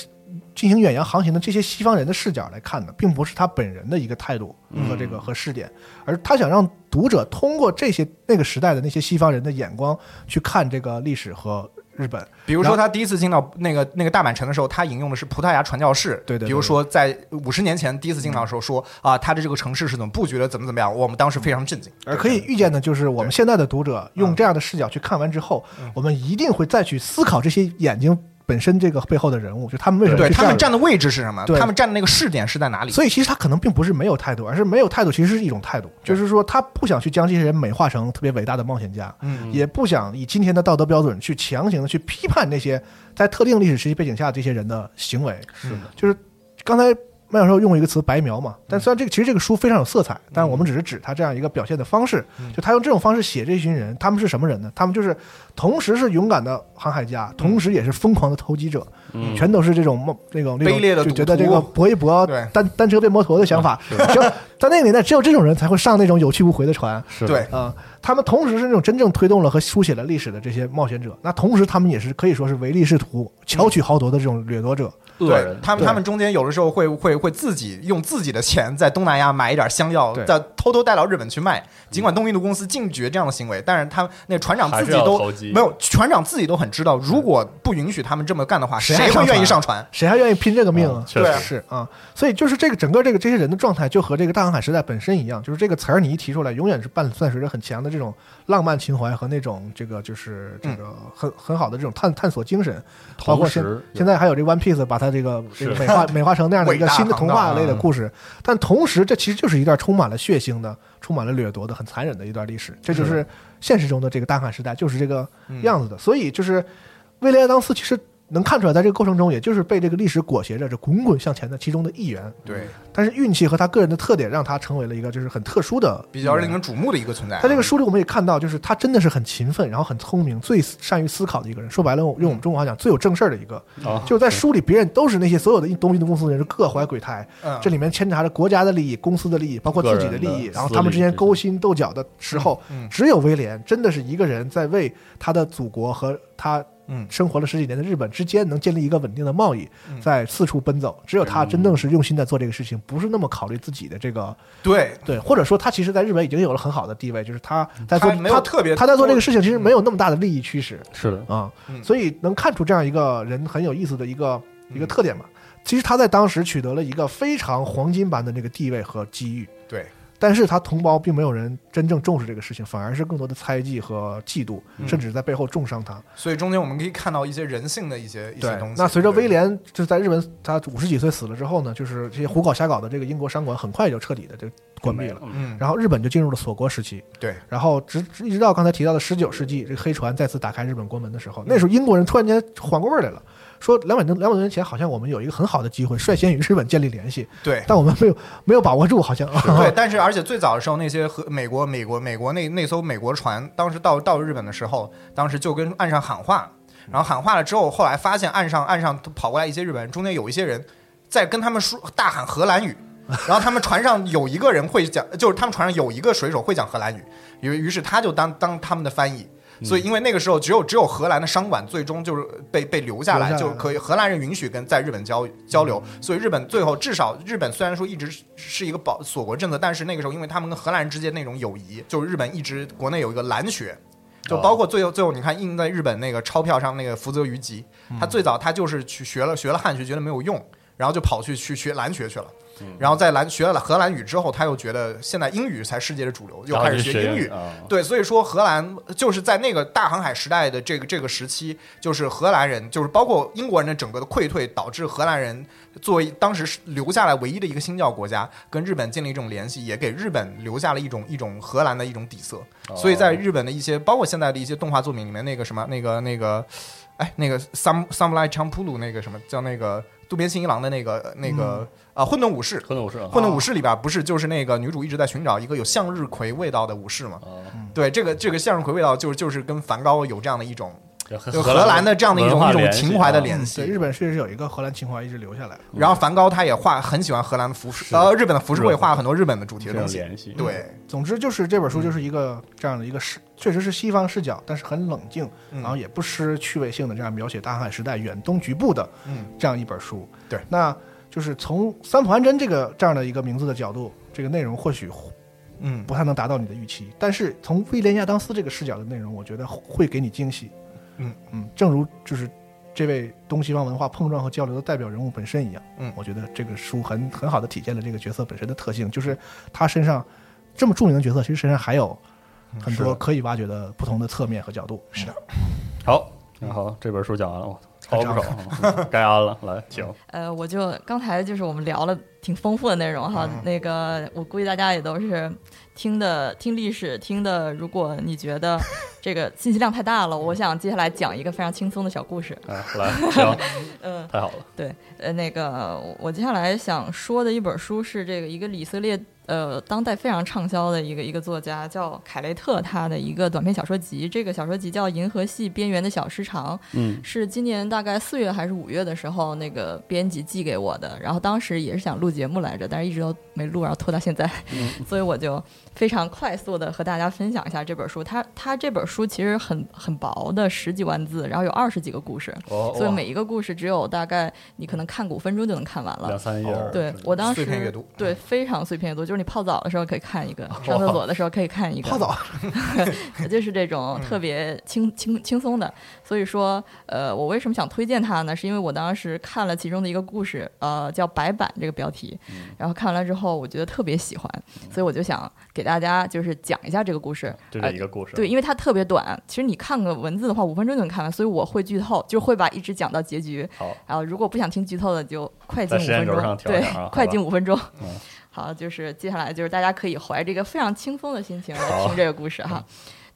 进行远洋航行的这些西方人的视角来看的，并不是他本人的一个态度和这个和视点，而他想让读者通过这些那个时代的那些西方人的眼光去看这个历史和日本。比如说他第一次进到那个那个大阪城的时候，他引用的是葡萄牙传教士。对对对比如说在五十年前第一次进到的时候说啊，他的这个城市是怎么布局的，怎么怎么样，我们当时非常震惊。而可以预见的就是，我们现在的读者用这样的视角去看完之后，我们一定会再去思考这些眼睛本身这个背后的人物，就他们为什么对他们站的位置是什么？他们站的那个视点是在哪里？所以其实他可能并不是没有态度，而是没有态度其实是一种态度，就是说他不想去将这些人美化成特别伟大的冒险家，嗯也不想以今天的道德标准去强行的去批判那些在特定历史时期背景下这些人的行为。是的，就是刚才麦教授用过一个词“白描”嘛，但虽然这个其实这个书非常有色彩，但是我们只是指他这样一个表现的方式，就他用这种方式写这群人，他们是什么人呢？他们就是同时是勇敢的航海家，同时也是疯狂的投机者，嗯。全都是这种梦那种那种卑劣的就觉得这个搏一搏对单单车变摩托的想法，只有 在那个年代只有这种人才会上那种有去无回的船。是。对，啊、他们同时是那种真正推动了和书写了历史的这些冒险者，那同时他们也是可以说是唯利是图、巧取豪夺的这种掠夺者。对恶人，他们他们中间有的时候会会会自己用自己的钱在东南亚买一点香药，再偷偷带到日本去卖。尽管东印度公司禁绝这样的行为，但是他那船长自己都没有，船长自己都很知道，如果不允许他们这么干的话，谁还上船愿意上船？谁还愿意拼这个命啊嗯？确实是啊，所以就是这个整个这个这些人的状态，就和这个大航海时代本身一样，就是这个词儿你一提出来，永远是伴伴随着很强的这种浪漫情怀和那种这个就是这个很很好的这种探探索精神，包括现现在还有这 One Piece 把它这个这个美化 美化成那样的一个新的童话类的故事，但同时这其实就是一段充满了血腥的、充满了掠夺的、很残忍的一段历史，这就是。现实中的这个大航海时代就是这个样子的，所以就是威廉·当斯其实能看出来，在这个过程中，也就是被这个历史裹挟着，这滚滚向前的其中的一员。对，但是运气和他个人的特点，让他成为了一个就是很特殊的比较令人瞩目的一个存在。在这个书里我们也看到，就是他真的是很勤奋，然后很聪明，最善于思考的一个人。说白了，用我们中国话讲，最有正事儿的一个。哦，就是在书里，别人都是那些所有的东印度公司的人是各怀鬼胎，嗯这里面牵扯着国家的利益、公司的利益，包括自己的利益，然后他们之间勾心斗角的时候，嗯嗯只有威廉真的是一个人在为他的祖国和他嗯。生活了十几年的日本之间能建立一个稳定的贸易，嗯。在四处奔走。只有他真正是用心在做这个事情，不是那么考虑自己的这个对。对，或者说他其实在日本已经有了很好的地位，就是他在做他没有他特别他在做这个事情，其实没有那么大的利益驱使。是的，啊，嗯。所以能看出这样一个人很有意思的一个一个特点嘛。其实他在当时取得了一个非常黄金般的那个地位和机遇，对，但是他同胞并没有人真正重视这个事情，反而是更多的猜忌和嫉妒，嗯甚至在背后重伤他。所以中间我们可以看到一些人性的一些一些东西。，那随着对威廉就是在日本他五十几岁死了之后呢，就是这些胡搞瞎搞的这个英国商馆很快就彻底的就关闭了。嗯，然后日本就进入了锁国时期，对，然后直直一直到刚才提到的十九世纪，这个黑船再次打开日本国门的时候，那时候英国人突然间缓过味儿来了，说两百多两百多年前，好像我们有一个很好的机会，率先与日本建立联系，对但我们没有没有把握住，好像。对，但是而且最早的时候，那些和美国美国美国那那艘美国船，当时到到日本的时候，当时就跟岸上喊话，然后喊话了之后，后来发现岸上岸上跑过来一些日本人，中间有一些人在跟他们说大喊荷兰语。然后他们船上有一个人会讲，就是他们船上有一个水手会讲荷兰语，于于是他就当当他们的翻译。所以，因为那个时候只有只有荷兰的商馆最终就是被被留下来，就可以荷兰人允许跟在日本交交流。所以日本最后至少日本虽然说一直是是一个保锁国政策，但是那个时候因为他们跟荷兰人之间那种友谊，就是日本一直国内有一个蓝学。就包括最后最后你看印在日本那个钞票上那个福泽谕吉，他最早他就是去学了学了汉学，觉得没有用，然后就跑去去学蓝学去了。然后在兰学了荷兰语之后，他又觉得现在英语才世界的主流，又开始学英语。啊，对，所以说荷兰就是在那个大航海时代的这个这个时期，就是荷兰人，就是包括英国人的整个的溃退，导致荷兰人作为当时留下来唯一的一个新教国家，跟日本建立一种联系，也给日本留下了一种一种荷兰的一种底色。所以在日本的一些，包括现在的一些动画作品里面，那个什么，那个那个，哎，那个 Sam Samurai Champloo 那个什么叫那个渡边信一郎的那个那个啊混沌武士，混沌武士啊，混沌武士里边不是就是那个女主一直在寻找一个有向日葵味道的武士嘛？啊。对，这个这个向日葵味道就是就是跟梵高有这样的一种，就荷兰的这样的一种一种情怀的联系对，日本确实是有一个荷兰情怀一直留下来。然后梵高他也画很喜欢荷兰的服饰，呃，日本的服饰会画很多日本的主题的东西。种联系，对，总之就是这本书就是一个这样的一个视，确实是西方视角，但是很冷静，嗯然后也不失趣味性的这样描写大航海时代远东局部的嗯这样一本书。对，那就是从三浦安贞这个这样的一个名字的角度，这个内容或许嗯不太能达到你的预期，但是从威廉亚当斯这个视角的内容，我觉得会给你惊喜。嗯。嗯，正如就是这位东西方文化碰撞和交流的代表人物本身一样，嗯。我觉得这个书很很好的体现了这个角色本身的特性，就是他身上这么著名的角色，其实身上还有很多可以挖掘的不同的侧面和角度。是的，好，那好，这本书讲完了，我抄了不少，嗯 该安了，来，请，呃，我就刚才就是我们聊了挺丰富的内容哈，嗯。那个我估计大家也都是听的听历史听的，如果你觉得 这个信息量太大了，我想接下来讲一个非常轻松的小故事。哎，来，行，嗯，太好了，对，呃，那个我接下来想说的一本书是这个一个以色列呃当代非常畅销的一个一个作家叫凯雷特，他的一个短篇小说集，这个小说集叫《银河系边缘的小时长》，嗯，是今年大概四月还是五月的时候，那个编辑寄给我的。然后当时也是想录节目来着，但是一直都没录，然后拖到现在，所以我就非常快速的和大家分享一下这本书。它它这本书其实很很薄的十几万字，然后有二十几个故事，哦，所以每一个故事只有大概你可能看五分钟就能看完了两。三页儿，对我当时碎片阅读对非常碎片阅读，就是你泡澡的时候可以看一个，上厕所的时候可以看一个，泡澡，就是这种特别轻轻轻松的。所以说，呃，我为什么想推荐它呢？是因为我当时看了其中的一个故事，呃，叫《白板》这个标题，然后看完了之后，我觉得特别喜欢，所以我就想给大家就是讲一下这个故事。就这一个故事，对，因为它特别短，其实你看个文字的话，五分钟就能看完，所以我会剧透，就会把一直讲到结局。好，然后如果不想听剧透的，就快进五分钟对 快进五分钟嗯。好，就是接下来就是大家可以怀着一个非常轻松的心情来听这个故事哈。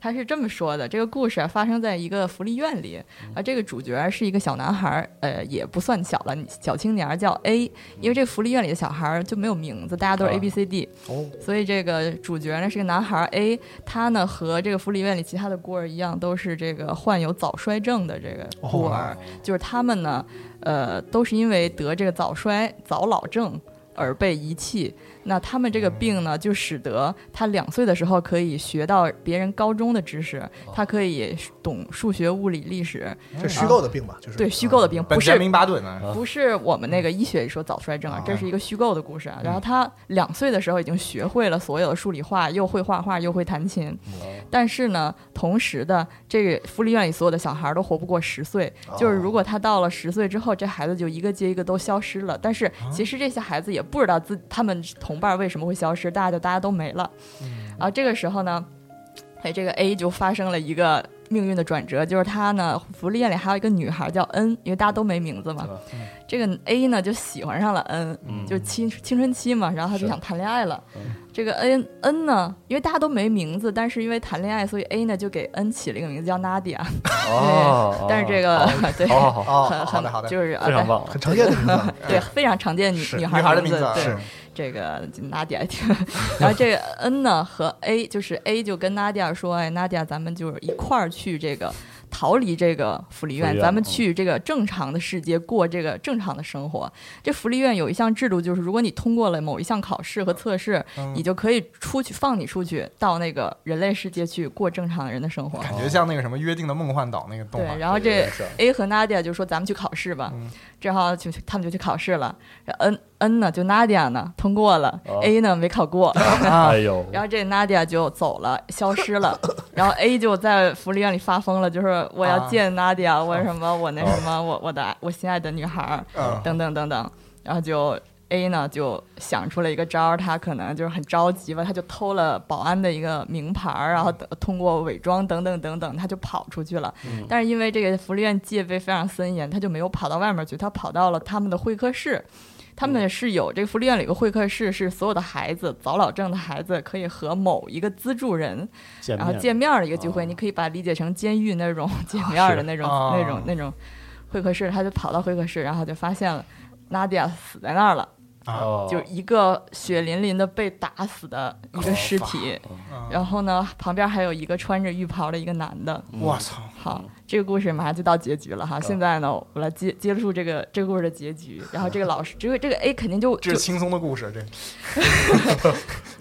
他是这么说的：这个故事啊发生在一个福利院里，啊，这个主角是一个小男孩儿，呃，也不算小了，小青年儿叫 A，因为这个福利院里的小孩儿就没有名字，大家都是啊。A B C D，哦，所以这个主角呢是个男孩儿 A，他呢和这个福利院里其他的孤儿一样，都是这个患有早衰症的这个孤儿，就是他们呢，呃，都是因为得这个早衰、早老症而被遗弃。那他们这个病呢，就使得他两岁的时候可以学到别人高中的知识，他可以懂数学、物理、历史，这虚构的病吧，就是对虚构的病，不是明巴顿啊，不是我们那个医学里说早衰症啊，这是一个虚构的故事啊。然后他两岁的时候已经学会了所有的数理化，又会画画，又会弹琴。但是呢，同时的这个福利院里所有的小孩都活不过十岁，就是如果他到了十岁之后，这孩子就一个接一个都消失了。但是其实这些孩子也不知道自他们同伴为什么会消失，大家就大家都没了。然后这个时候呢，哎，这个 A 就发生了一个命运的转折，就是他呢，福利院里还有一个女孩叫 N，因为大家都没名字嘛。这个 A 呢就喜欢上了 N，、嗯就青青春期嘛，然后他就想谈恋爱了。这个 N N 呢，因为大家都没名字，但是因为谈恋爱，所以 A 呢就给 N 起了一个名字叫 Nadia。哦，但是这个对，好好很很好的好的，就是啊非常棒，很常见的名字。对，非常常见女女女孩的名字对是这个 Nadia 挺，然后这个 N 呢和 A 就是 A 就跟 Nadia 说，哎，Nadia，咱们就是一块儿去这个逃离这个福利院，咱们嗯去这个正常的世界过这个正常的生活。这福利院有一项制度，就是如果你通过了某一项考试和测试，嗯你就可以出去放你出去到那个人类世界去过正常人的生活。感觉像那个什么约定的梦幻岛那个动画对，，然后这 A 和 Nadia 就说咱们去考试吧，嗯正好就他们就去考试了。然后 N N 呢，就 Nadia 呢通过了、哦 a 呢没考过，啊 哎呦，然后这 Nadia 就走了，消失了。然后 A 就在福利院里发疯了，就是我要啊见 Nadia，、我什么我那什么我我的我心爱的女孩儿，嗯等等等等。然后就 A 呢就想出了一个招儿，他可能就是很着急吧，他就偷了保安的一个名牌儿，然后等通过伪装等等等等，他就跑出去了。嗯但是因为这个福利院戒备非常森严，他就没有跑到外面去，他跑到了他们的会客室。他们是有这个福利院里有个会客室，是所有的孩子早老症的孩子可以和某一个资助人然后见面儿的一个聚会，哦你可以把它理解成监狱那种见面儿的那种、啊那种那种会客室。他就跑到会客室，然后就发现了 Nadia 死在那儿了，哦，就一个血淋淋的被打死的一个尸体。嗯然后呢，旁边还有一个穿着浴袍的一个男的。我操，好，这个故事马上就到结局了哈。现在呢，我来接接触这个这个故事的结局。然后这个老师，这个这个 A 肯定就这是轻松的故事，这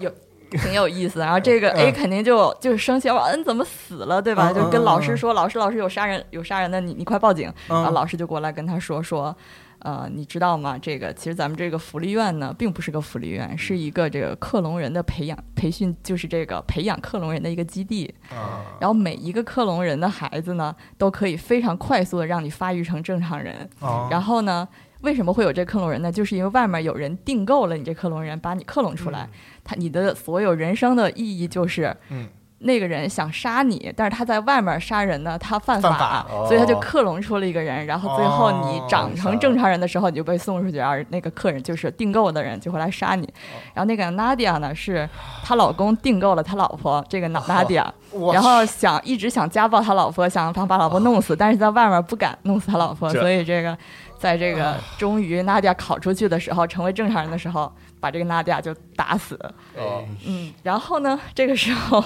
有挺有意思的。然后这个 A 肯定就就是生气，我嗯怎么死了，对吧？嗯就跟老嗯师说，老师老师有杀人有杀人的，你你快报警。然后嗯老师就过来跟他说说。呃，你知道吗？这个其实咱们这个福利院呢，并不是个福利院，是一个这个克隆人的培养培训，就是这个培养克隆人的一个基地。啊然后每一个克隆人的孩子呢，都可以非常快速的让你发育成正常人。啊然后呢，为什么会有这克隆人呢？就是因为外面有人订购了你这克隆人，把你克隆出来。他你的所有人生的意义就是，嗯那个人想杀你，但是他在外面杀人呢，他犯法，犯法所以他就哦克隆出了一个人。然后最后你长成正常人的时候，你就被送出去，而那个客人就是订购的人就会来杀你。然后那个 Nadia 呢，是她老公订购了他老婆这个 Nadia。我然后想一直想家暴他老婆，想想把老婆弄死，但是在外面不敢弄死他老婆，所以这个，在这个终于 Nadia 考出去的时候，成为正常人的时候，把这个娜迪亚就打死。哦嗯，然后呢，这个时候，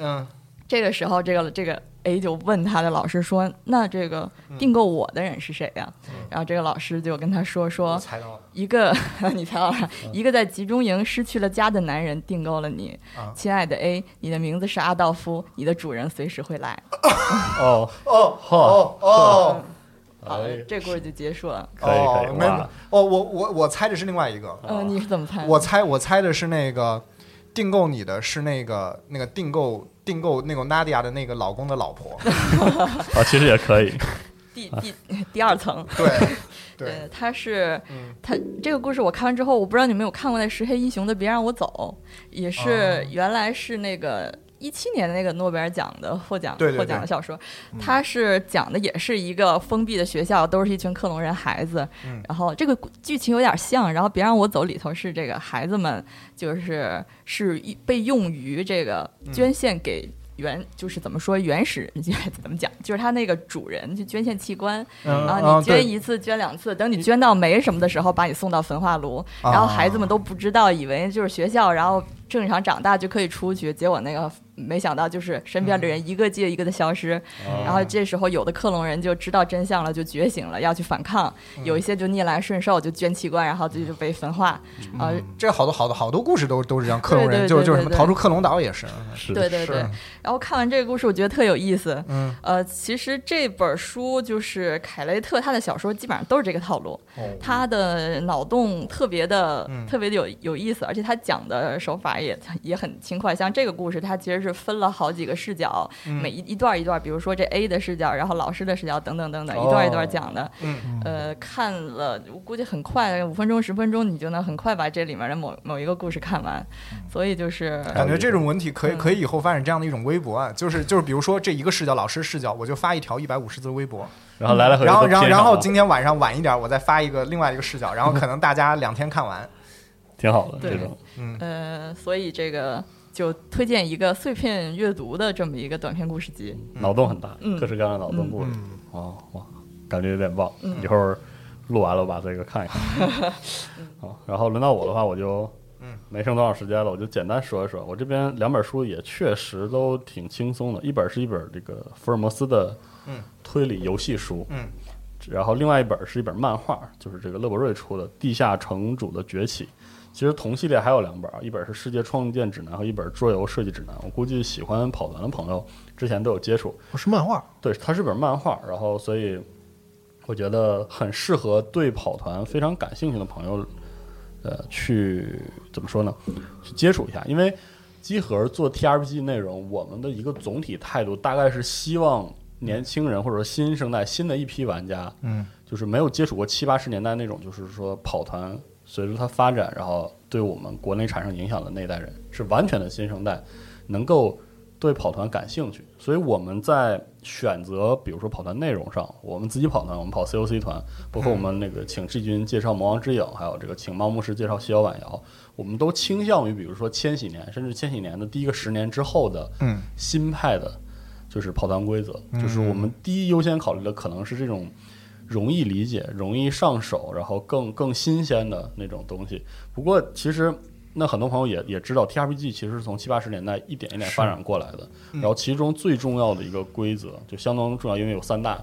嗯。这个时候，这个这个 A 就问他的老师说：“那这个订购我的人是谁呀、然后这个老师就跟他说：“我说猜到了一个 你猜到了，一个在集中营失去了家的男人订购了你，啊。亲爱的 A，你的名字是阿道夫，你的主人随时会来。”哦。哦。嚯哦哦好哎，这故事就结束了。可以可以哦，没哇。哦，我我我猜的是另外一个，嗯、你是怎么猜的？我猜我猜的是那个订购你的是那个那个订购订购那个 Nadia 的那个老公的老婆，啊，其实也可以，第第第二层，对对，他是嗯。他这个故事我看完之后，我不知道你们有看过那石黑英雄的《别让我走》，也是哦。原来是那个。一七年的那个诺贝尔奖的获奖获奖的小说，它是讲的也是一个封闭的学校，都是一群克隆人孩子。嗯。然后这个剧情有点像，然后《别让我走》里头是这个孩子们就是是被用于这个嗯捐献给原，就是怎么说原始怎么讲，就是他那个主人去捐献器官，嗯然后你捐一次、捐两次，等你捐到没什么的时候，把你送到焚化炉。然后孩子们都不知道，以为就是学校，然后正常长大就可以出去。结果那个没想到，就是身边的人一个接一个的消失。哦然后这时候有的克隆人就知道真相了，就觉醒了，要去反抗；有一些就逆来顺受，就捐器官，然后就就被分化。啊、这好多好多好多故事都都是这样，克隆人就是就就是什么逃出克隆岛也是，是对对对。然后看完这个故事，我觉得特有意思。嗯呃，其实这本书就是凯雷特他的小说，基本上都是这个套路。哦他的脑洞特别的、嗯特别的有有意思，而且他讲的手法也 也很轻快。像这个故事，它其实是分了好几个视角，嗯每一一段一段，比如说这 A 的视角，然后老师的视角等等等等，哦一段一段讲的。嗯呃，看了我估计很快，五分钟十分钟，你就能很快把这里面的某某一个故事看完。所以就是感觉这种文体可以嗯可以以后发展这样的一种微博啊，就是就是比如说这一个视角，老师视角，我就发一条一百五十字微博，然后来来回回然后然后然后今天晚上晚一点，我再发一个另外一个视角，然后可能大家两天看完，挺好的这种。呃，所以这个就推荐一个碎片阅读的这么一个短篇故事集。脑洞很大，嗯各式各样的脑洞故事。嗯哦，哇，感觉有点棒。嗯一会儿录完了，我把这个看一看。好，然后轮到我的话，我就嗯没剩多少时间了，我就简单说一说。我这边两本书也确实都挺轻松的，一本是一本这个福尔摩斯的嗯推理游戏书，嗯，然后另外一本是一本漫画，就是这个勒伯瑞出的《地下城主的崛起》。其实同系列还有两本啊，一本是《世界创建指南》和一本《桌游设计指南》。我估计喜欢跑团的朋友之前都有接触。我是漫画，对，它是本漫画，然后所以我觉得很适合对跑团非常感兴趣的朋友，呃，去怎么说呢？去接触一下，因为机核做 TRPG 内容，我们的一个总体态度大概是希望年轻人或者说新生代新的一批玩家，嗯，就是没有接触过七八十年代那种，就是说跑团随着它发展，然后对我们国内产生影响的那一代人，是完全的新生代，能够对跑团感兴趣。所以我们在选择，比如说跑团内容上，我们自己跑团，我们跑 COC 团，包括我们那个请志军介绍《魔王之影》，还有这个请猫牧师介绍《逍遥晚瑶》，我们都倾向于，比如说千禧年，甚至千禧年的第一个十年之后的嗯。新派的，就是跑团规则，就是我们第一优先考虑的可能是这种容易理解、容易上手，然后更更新鲜的那种东西。不过其实。那很多朋友也也知道，TRPG 其实是从七八十年代一点一点发展过来的。然后其中最重要的一个规则，就相当重要，因为有三大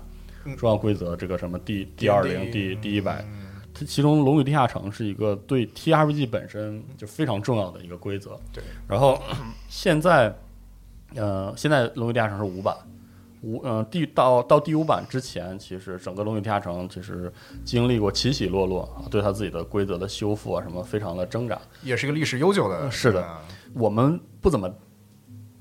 重要规则，这个什么第第二零、第第一百，它其中《龙与地下城》是一个对 TRPG 本身就非常重要的一个规则。对，然后现在，呃，现在《龙与地下城》是五版，五呃第到到第五版之前，其实整个《龙与地下城》其实经历过起起落落啊，对他自己的规则的修复啊什么非常的挣扎。也是一个历史悠久的，是的啊我们不怎么，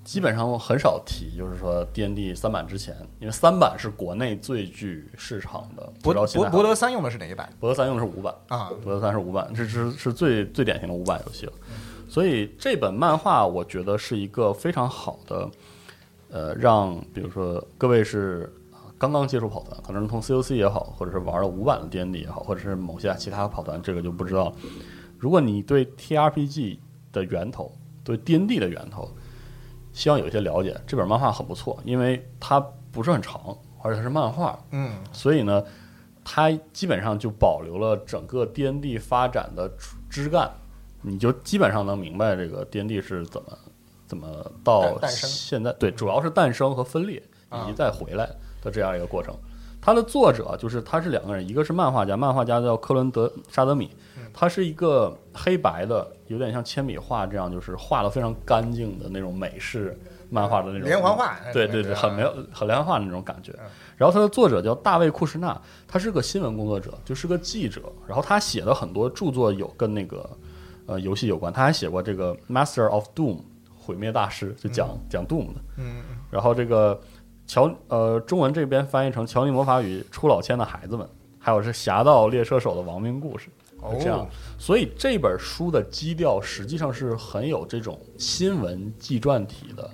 基本上很少提，就是说 D N D 三版之前，因为三版是国内最具市场的。不博博博德三用的是哪一版博德三用的是五版，啊？博德三是五版，这是是最最典型的五版游戏了。所以这本漫画我觉得是一个非常好的，呃，让比如说各位是刚刚接触跑团，可能是从 COC 也好，或者是玩了五版的 D N D 也好，或者是某些其他跑团，这个就不知道了。如果你对 T R P G 的源头，对 D N D 的源头，希望有一些了解，这本漫画很不错，因为它不是很长，而且它是漫画，嗯所以呢，它基本上就保留了整个 D N D 发展的枝干，你就基本上能明白这个 D N D 是怎么怎么到现在，对，主要是诞生和分裂以啊及再回来的这样一个过程。它的作者就是他是两个人，一个是漫画家，漫画家叫科伦德沙德米，嗯他是一个黑白的，有点像铅笔画这样，就是画的非常干净的那种美式漫画的那种连环画对对对，啊很没有很连环画的那种感觉嗯。然后他的作者叫大卫库什纳，他是个新闻工作者，就是个记者。然后他写的很多著作有跟那个呃游戏有关，他还写过这个《Master of Doom》毁灭大师，就讲、讲 Doom 的。嗯然后这个乔呃中文这边翻译成《乔尼魔法与出老千的孩子们》，还有是《侠盗猎车手的亡命故事》。哦这样，所以这本书的基调实际上是很有这种新闻纪传体的。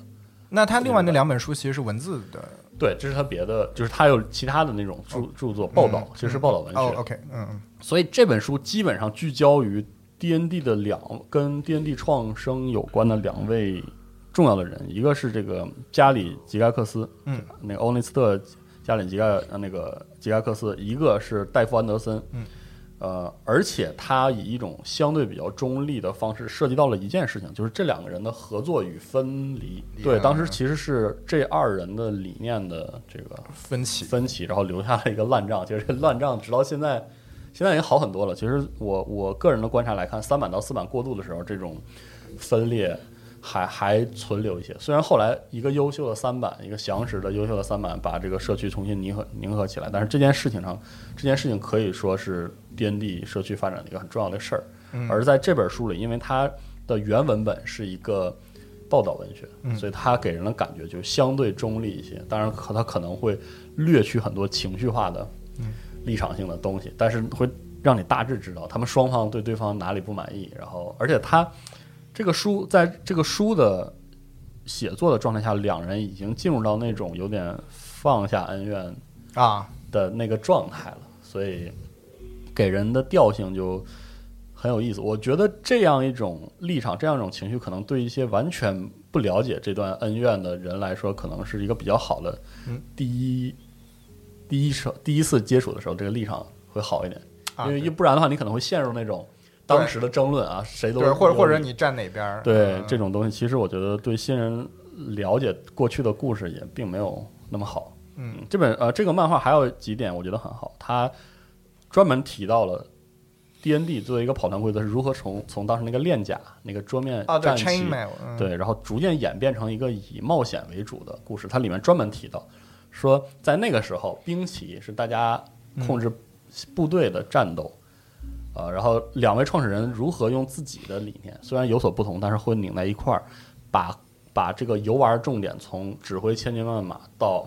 那他另外那两本书其实是文字的对，这是他别的，就是他有其他的那种著著作报道，其实是报道文学。哦，OK，嗯嗯所以这本书基本上聚焦于 D N D 的两跟 D N D 创生有关的两位重要的人，一个是这个加里吉盖克斯，嗯，那个欧内斯特加里吉盖呃那个吉盖克斯，一个是戴夫安德森，嗯。呃，而且他以一种相对比较中立的方式涉及到了一件事情，就是这两个人的合作与分离。对，啊当时其实是这二人的理念的这个分歧分歧，然后留下了一个烂账。就是这烂账直到现在，现在已经好很多了。其实我我个人的观察来看，三版到四版过渡的时候，这种分裂还还存留一些。虽然后来一个优秀的三版，一个详实的优秀的三版，把这个社区重新凝合凝合起来，但是这件事情上，这件事情可以说是 N D 社区发展的一个很重要的事儿。而在这本书里，因为它的原文本是一个报道文学，所以它给人的感觉就相对中立一些。当然，可它可能会略去很多情绪化的立场性的东西，但是会让你大致知道他们双方对对方哪里不满意。然后，而且他这个书在这个书的写作的状态下，两人已经进入到那种有点放下恩怨啊，的那个状态了，所以给人的调性就很有意思。我觉得这样一种立场，这样一种情绪，可能对一些完全不了解这段恩怨的人来说，可能是一个比较好的嗯第一、第一手第一次接触的时候，这个立场会好一点。啊因为一不然的话，你可能会陷入那种当时的争论啊，谁都对，或者或者你站哪边儿？对嗯这种东西，其实我觉得对新人了解过去的故事也并没有那么好。嗯，这本呃这个漫画还有几点我觉得很好，它专门提到了 D N D 作为一个跑团规则是如何从从当时那个链甲那个桌面战棋，，chainmail，嗯，对，然后逐渐演变成一个以冒险为主的故事。它里面专门提到说，在那个时候，兵棋是大家控制部队的战斗。呃，然后两位创始人如何用自己的理念，虽然有所不同，但是会拧在一块儿，把把这个游玩重点从指挥千军万马到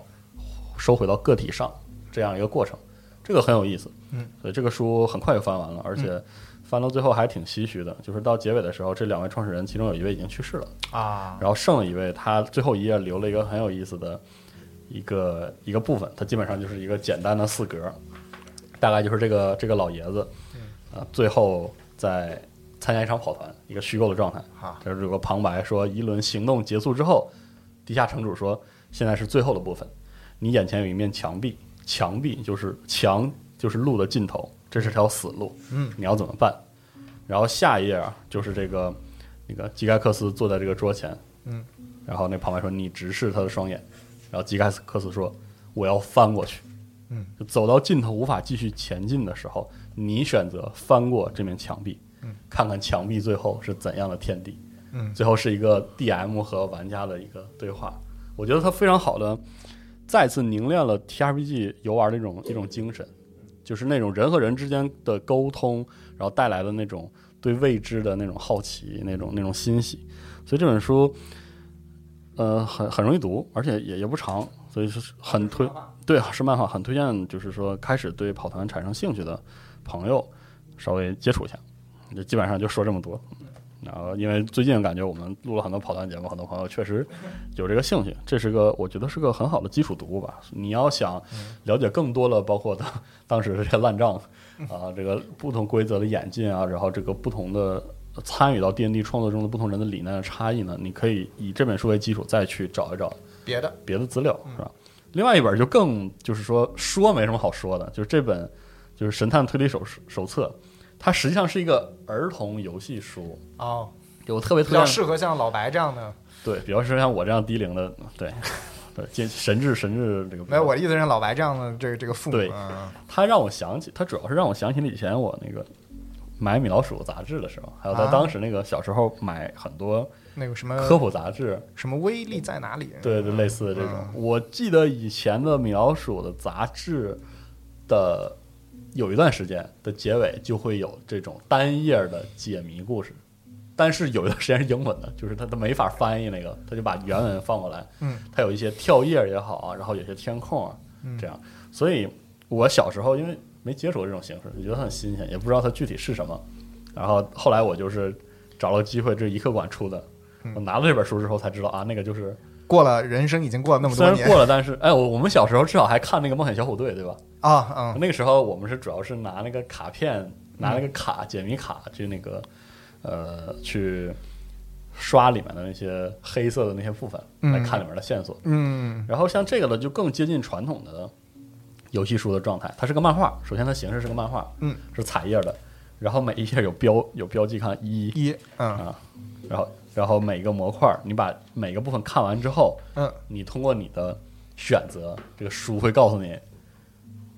收回到个体上这样一个过程，这个很有意思。嗯，所以这个书很快就翻完了，而且翻到最后还挺唏嘘的，就是到结尾的时候，这两位创始人其中有一位已经去世了。啊，然后剩了一位，他最后一页留了一个很有意思的一个一个部分，它基本上就是一个简单的四格，大概就是这个这个老爷子，啊、最后在参加一场跑团，一个虚构的状态，啊这是有个旁白说，一轮行动结束之后，地下城主说，现在是最后的部分，你眼前有一面墙壁，墙壁就是墙就是路的尽头，这是条死路，嗯，你要怎么办？然后下一页啊，就是这个那个基盖克斯坐在这个桌前，嗯，然后那旁白说你直视他的双眼，然后基盖克斯说我要翻过去，嗯，就走到尽头无法继续前进的时候，你选择翻过这面墙壁，嗯，看看墙壁最后是怎样的天地，嗯。最后是一个 DM 和玩家的一个对话，我觉得它非常好的再次凝练了 TRPG 游玩的一种一种精神，就是那种人和人之间的沟通，然后带来的那种对未知的那种好奇，那种那种欣喜。所以这本书，呃，很很容易读，而且也也不长，所以是很推，对，是漫画，很推荐，就是说开始对跑团产生兴趣的朋友稍微接触一下。就基本上就说这么多。然后，因为最近感觉我们录了很多跑团节目，很多朋友确实有这个兴趣，这是个我觉得是个很好的基础读物吧。你要想了解更多的，包括当当时的这些烂账啊，这个不同规则的演进啊，然后这个不同的参与到 D N D 创作中的不同人的理念的差异呢，你可以以这本书为基础再去找一找别的，别的资料，是吧？另外一本就更就是说说没什么好说的，就是这本就是《神探推理手手册》，它实际上是一个儿童游戏书，哦，就我特别比较，适合像老白这样的。对，比较适合像我这样低龄的，对 对，这神智神智这个没有，我的意思是老白这样的这个这个父母。对嗯它让我想起，他主要是让我想起了以前我那个买米老鼠杂志的时候，还有在啊当时那个小时候买很多那个什么科普杂志，什么威力在哪里？对对，类似的这种。嗯我记得以前的米老鼠的杂志的有一段时间的结尾就会有这种单页的解谜故事，但是有一段时间是英文的，就是他他没法翻译那个，他就把原文放过来。嗯，它有一些跳页也好啊，然后有些填空啊，嗯这样。所以我小时候因为没接触过这种形式，就觉得很新鲜，也不知道它具体是什么。然后后来我就是找了机会，这是一客馆出的。嗯我拿了这本书之后才知道啊，那个就是过了人生已经过了那么多年虽然过了，但是哎，我我们小时候至少还看那个《冒险小虎队》，对吧？啊，嗯，那个时候我们是主要是拿那个卡片，拿那个卡解谜卡去那个呃去刷里面的那些黑色的那些部分，嗯来看里面的线索。嗯然后像这个呢，就更接近传统的游戏书的状态。它是个漫画，首先它形式是个漫画，嗯，是彩页的，然后每一页有标 有标记，看一。一嗯。啊，然后然后每个模块，你把每个部分看完之后，嗯。你通过你的选择，这个书会告诉你，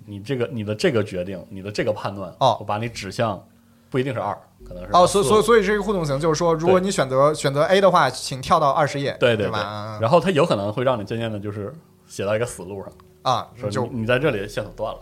你这个你的这个决定，你的这个判断，哦。我把你指向不一定是二，可能是哦，所所以所以是一个互动型，就是说，如果你选择选择 A 的话，请跳到二十页，对对对吧？嗯然后它有可能会让你渐渐的就是写到一个死路上，啊，说就你你在这里线索断了，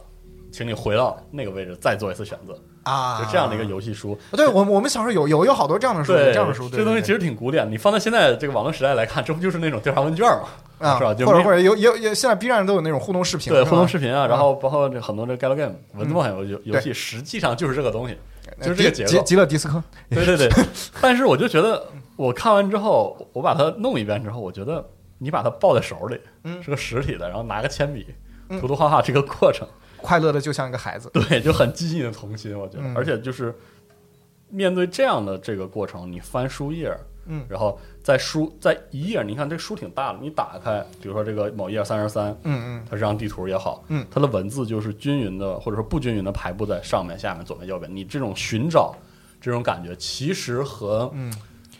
请你回到那个位置再做一次选择，啊，就这样的一个游戏书。对我我们小时候有有有好多这样的书，对，这样的书，对对这东西其实挺古典。你放在现在这个网络时代来看，这不就是那种调查问卷嘛，啊，是吧？就或者或者有有有，现在 B 站都有那种互动视频，对互动视频啊，嗯然后包括这很多这 galgame 文字冒险游游游戏，实际上就是这个东西，就是这个结构。极极乐迪斯科，对对对，但是我就觉得，我看完之后，我把它弄一遍之后，我觉得你把它抱在手里，嗯。是个实体的，然后拿个铅笔嗯。涂涂画画，这个过程，快乐的就像一个孩子，对，就很激进的童心，我觉得，嗯。而且就是面对这样的这个过程，你翻书页，嗯。然后在书在一页，你看这书挺大的，你打开，比如说这个某页三十三，嗯它这张地图也好，嗯，它的文字就是均匀的，或者说不均匀的排布在上面、下面、左边、右边。你这种寻找这种感觉，其实和嗯，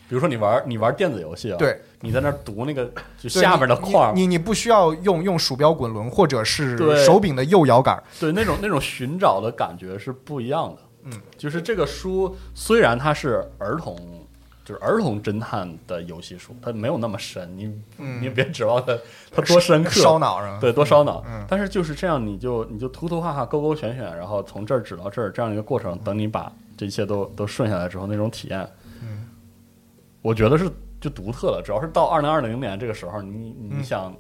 比如说你玩你玩电子游戏啊，对，你在那儿读那个 就下面的你框，你你你不需要用用鼠标滚轮或者是手柄的右摇杆，对那种那种寻找的感觉是不一样的。嗯，就是这个书虽然它是儿童，就是儿童侦探的游戏书，它没有那么深，你、嗯。你别指望它它多深刻，烧脑上。对，多烧脑。嗯。但是就是这样，你就你就涂涂画画、勾勾选选，然后从这儿指到这儿，这样一个过程，等你把这一切都都顺下来之后，那种体验，嗯，我觉得是就独特了。主要是到二零二零年这个时候，你你嗯想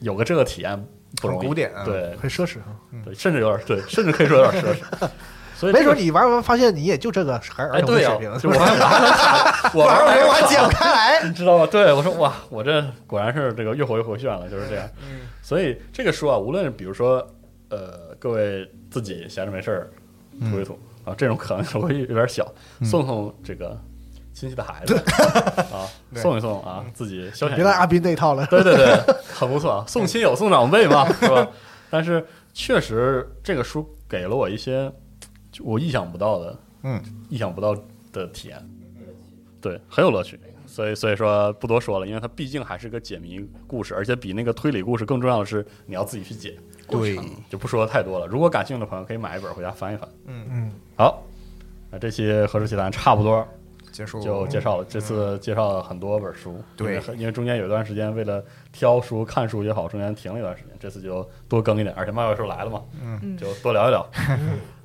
有个这个体验不容易，很古典啊对很奢侈啊。对，甚至有点对，甚至可以说有点奢侈。所以没准你玩完发现你也就这个还是哎，儿童水平，就我还我我玩玩儿完解不开来。你知道吗？对我说哇，我这果然是这个越活越回旋了，就是这样。嗯所以这个书啊，无论比如说呃，各位自己闲着没事儿涂一吐、啊，这种可能稍微有点小，送送这个亲戚的孩子啊，送一送啊，自己消遣别来阿下。斌那一套了。对对对，很不错啊，送亲友送长辈嘛，是吧？但是确实这个书给了我一些就我意想不到的嗯，意想不到的体验，对，很有乐趣。所以所以说不多说了，因为它毕竟还是个解谜故事，而且比那个推理故事更重要的是你要自己去解，对，就不说太多了。如果感兴趣的朋友可以买一本回家翻一翻。嗯嗯，好，那这期《何氏奇谈》差不多结束就介绍了。这次介绍了很多本书，对因为中间有一段时间为了挑书、看书也好，中间停了一段时间，这次就多更一点，而且麦教授来了嘛，嗯就多聊一聊。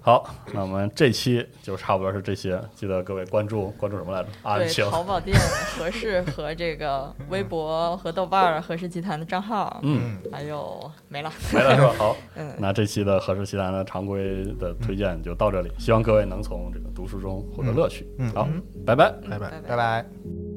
好，那我们这期就差不多是这些，记得各位关注关注什么来着？安对，晴，淘宝店合适 和这个微博和豆瓣儿合适集团的账号，嗯，还有没了，没了是吧？好，嗯，那这期的《合适集团》的常规的推荐就到这里，希望各位能从这个读书中获得乐趣。嗯好，拜拜。拜拜。拜拜拜。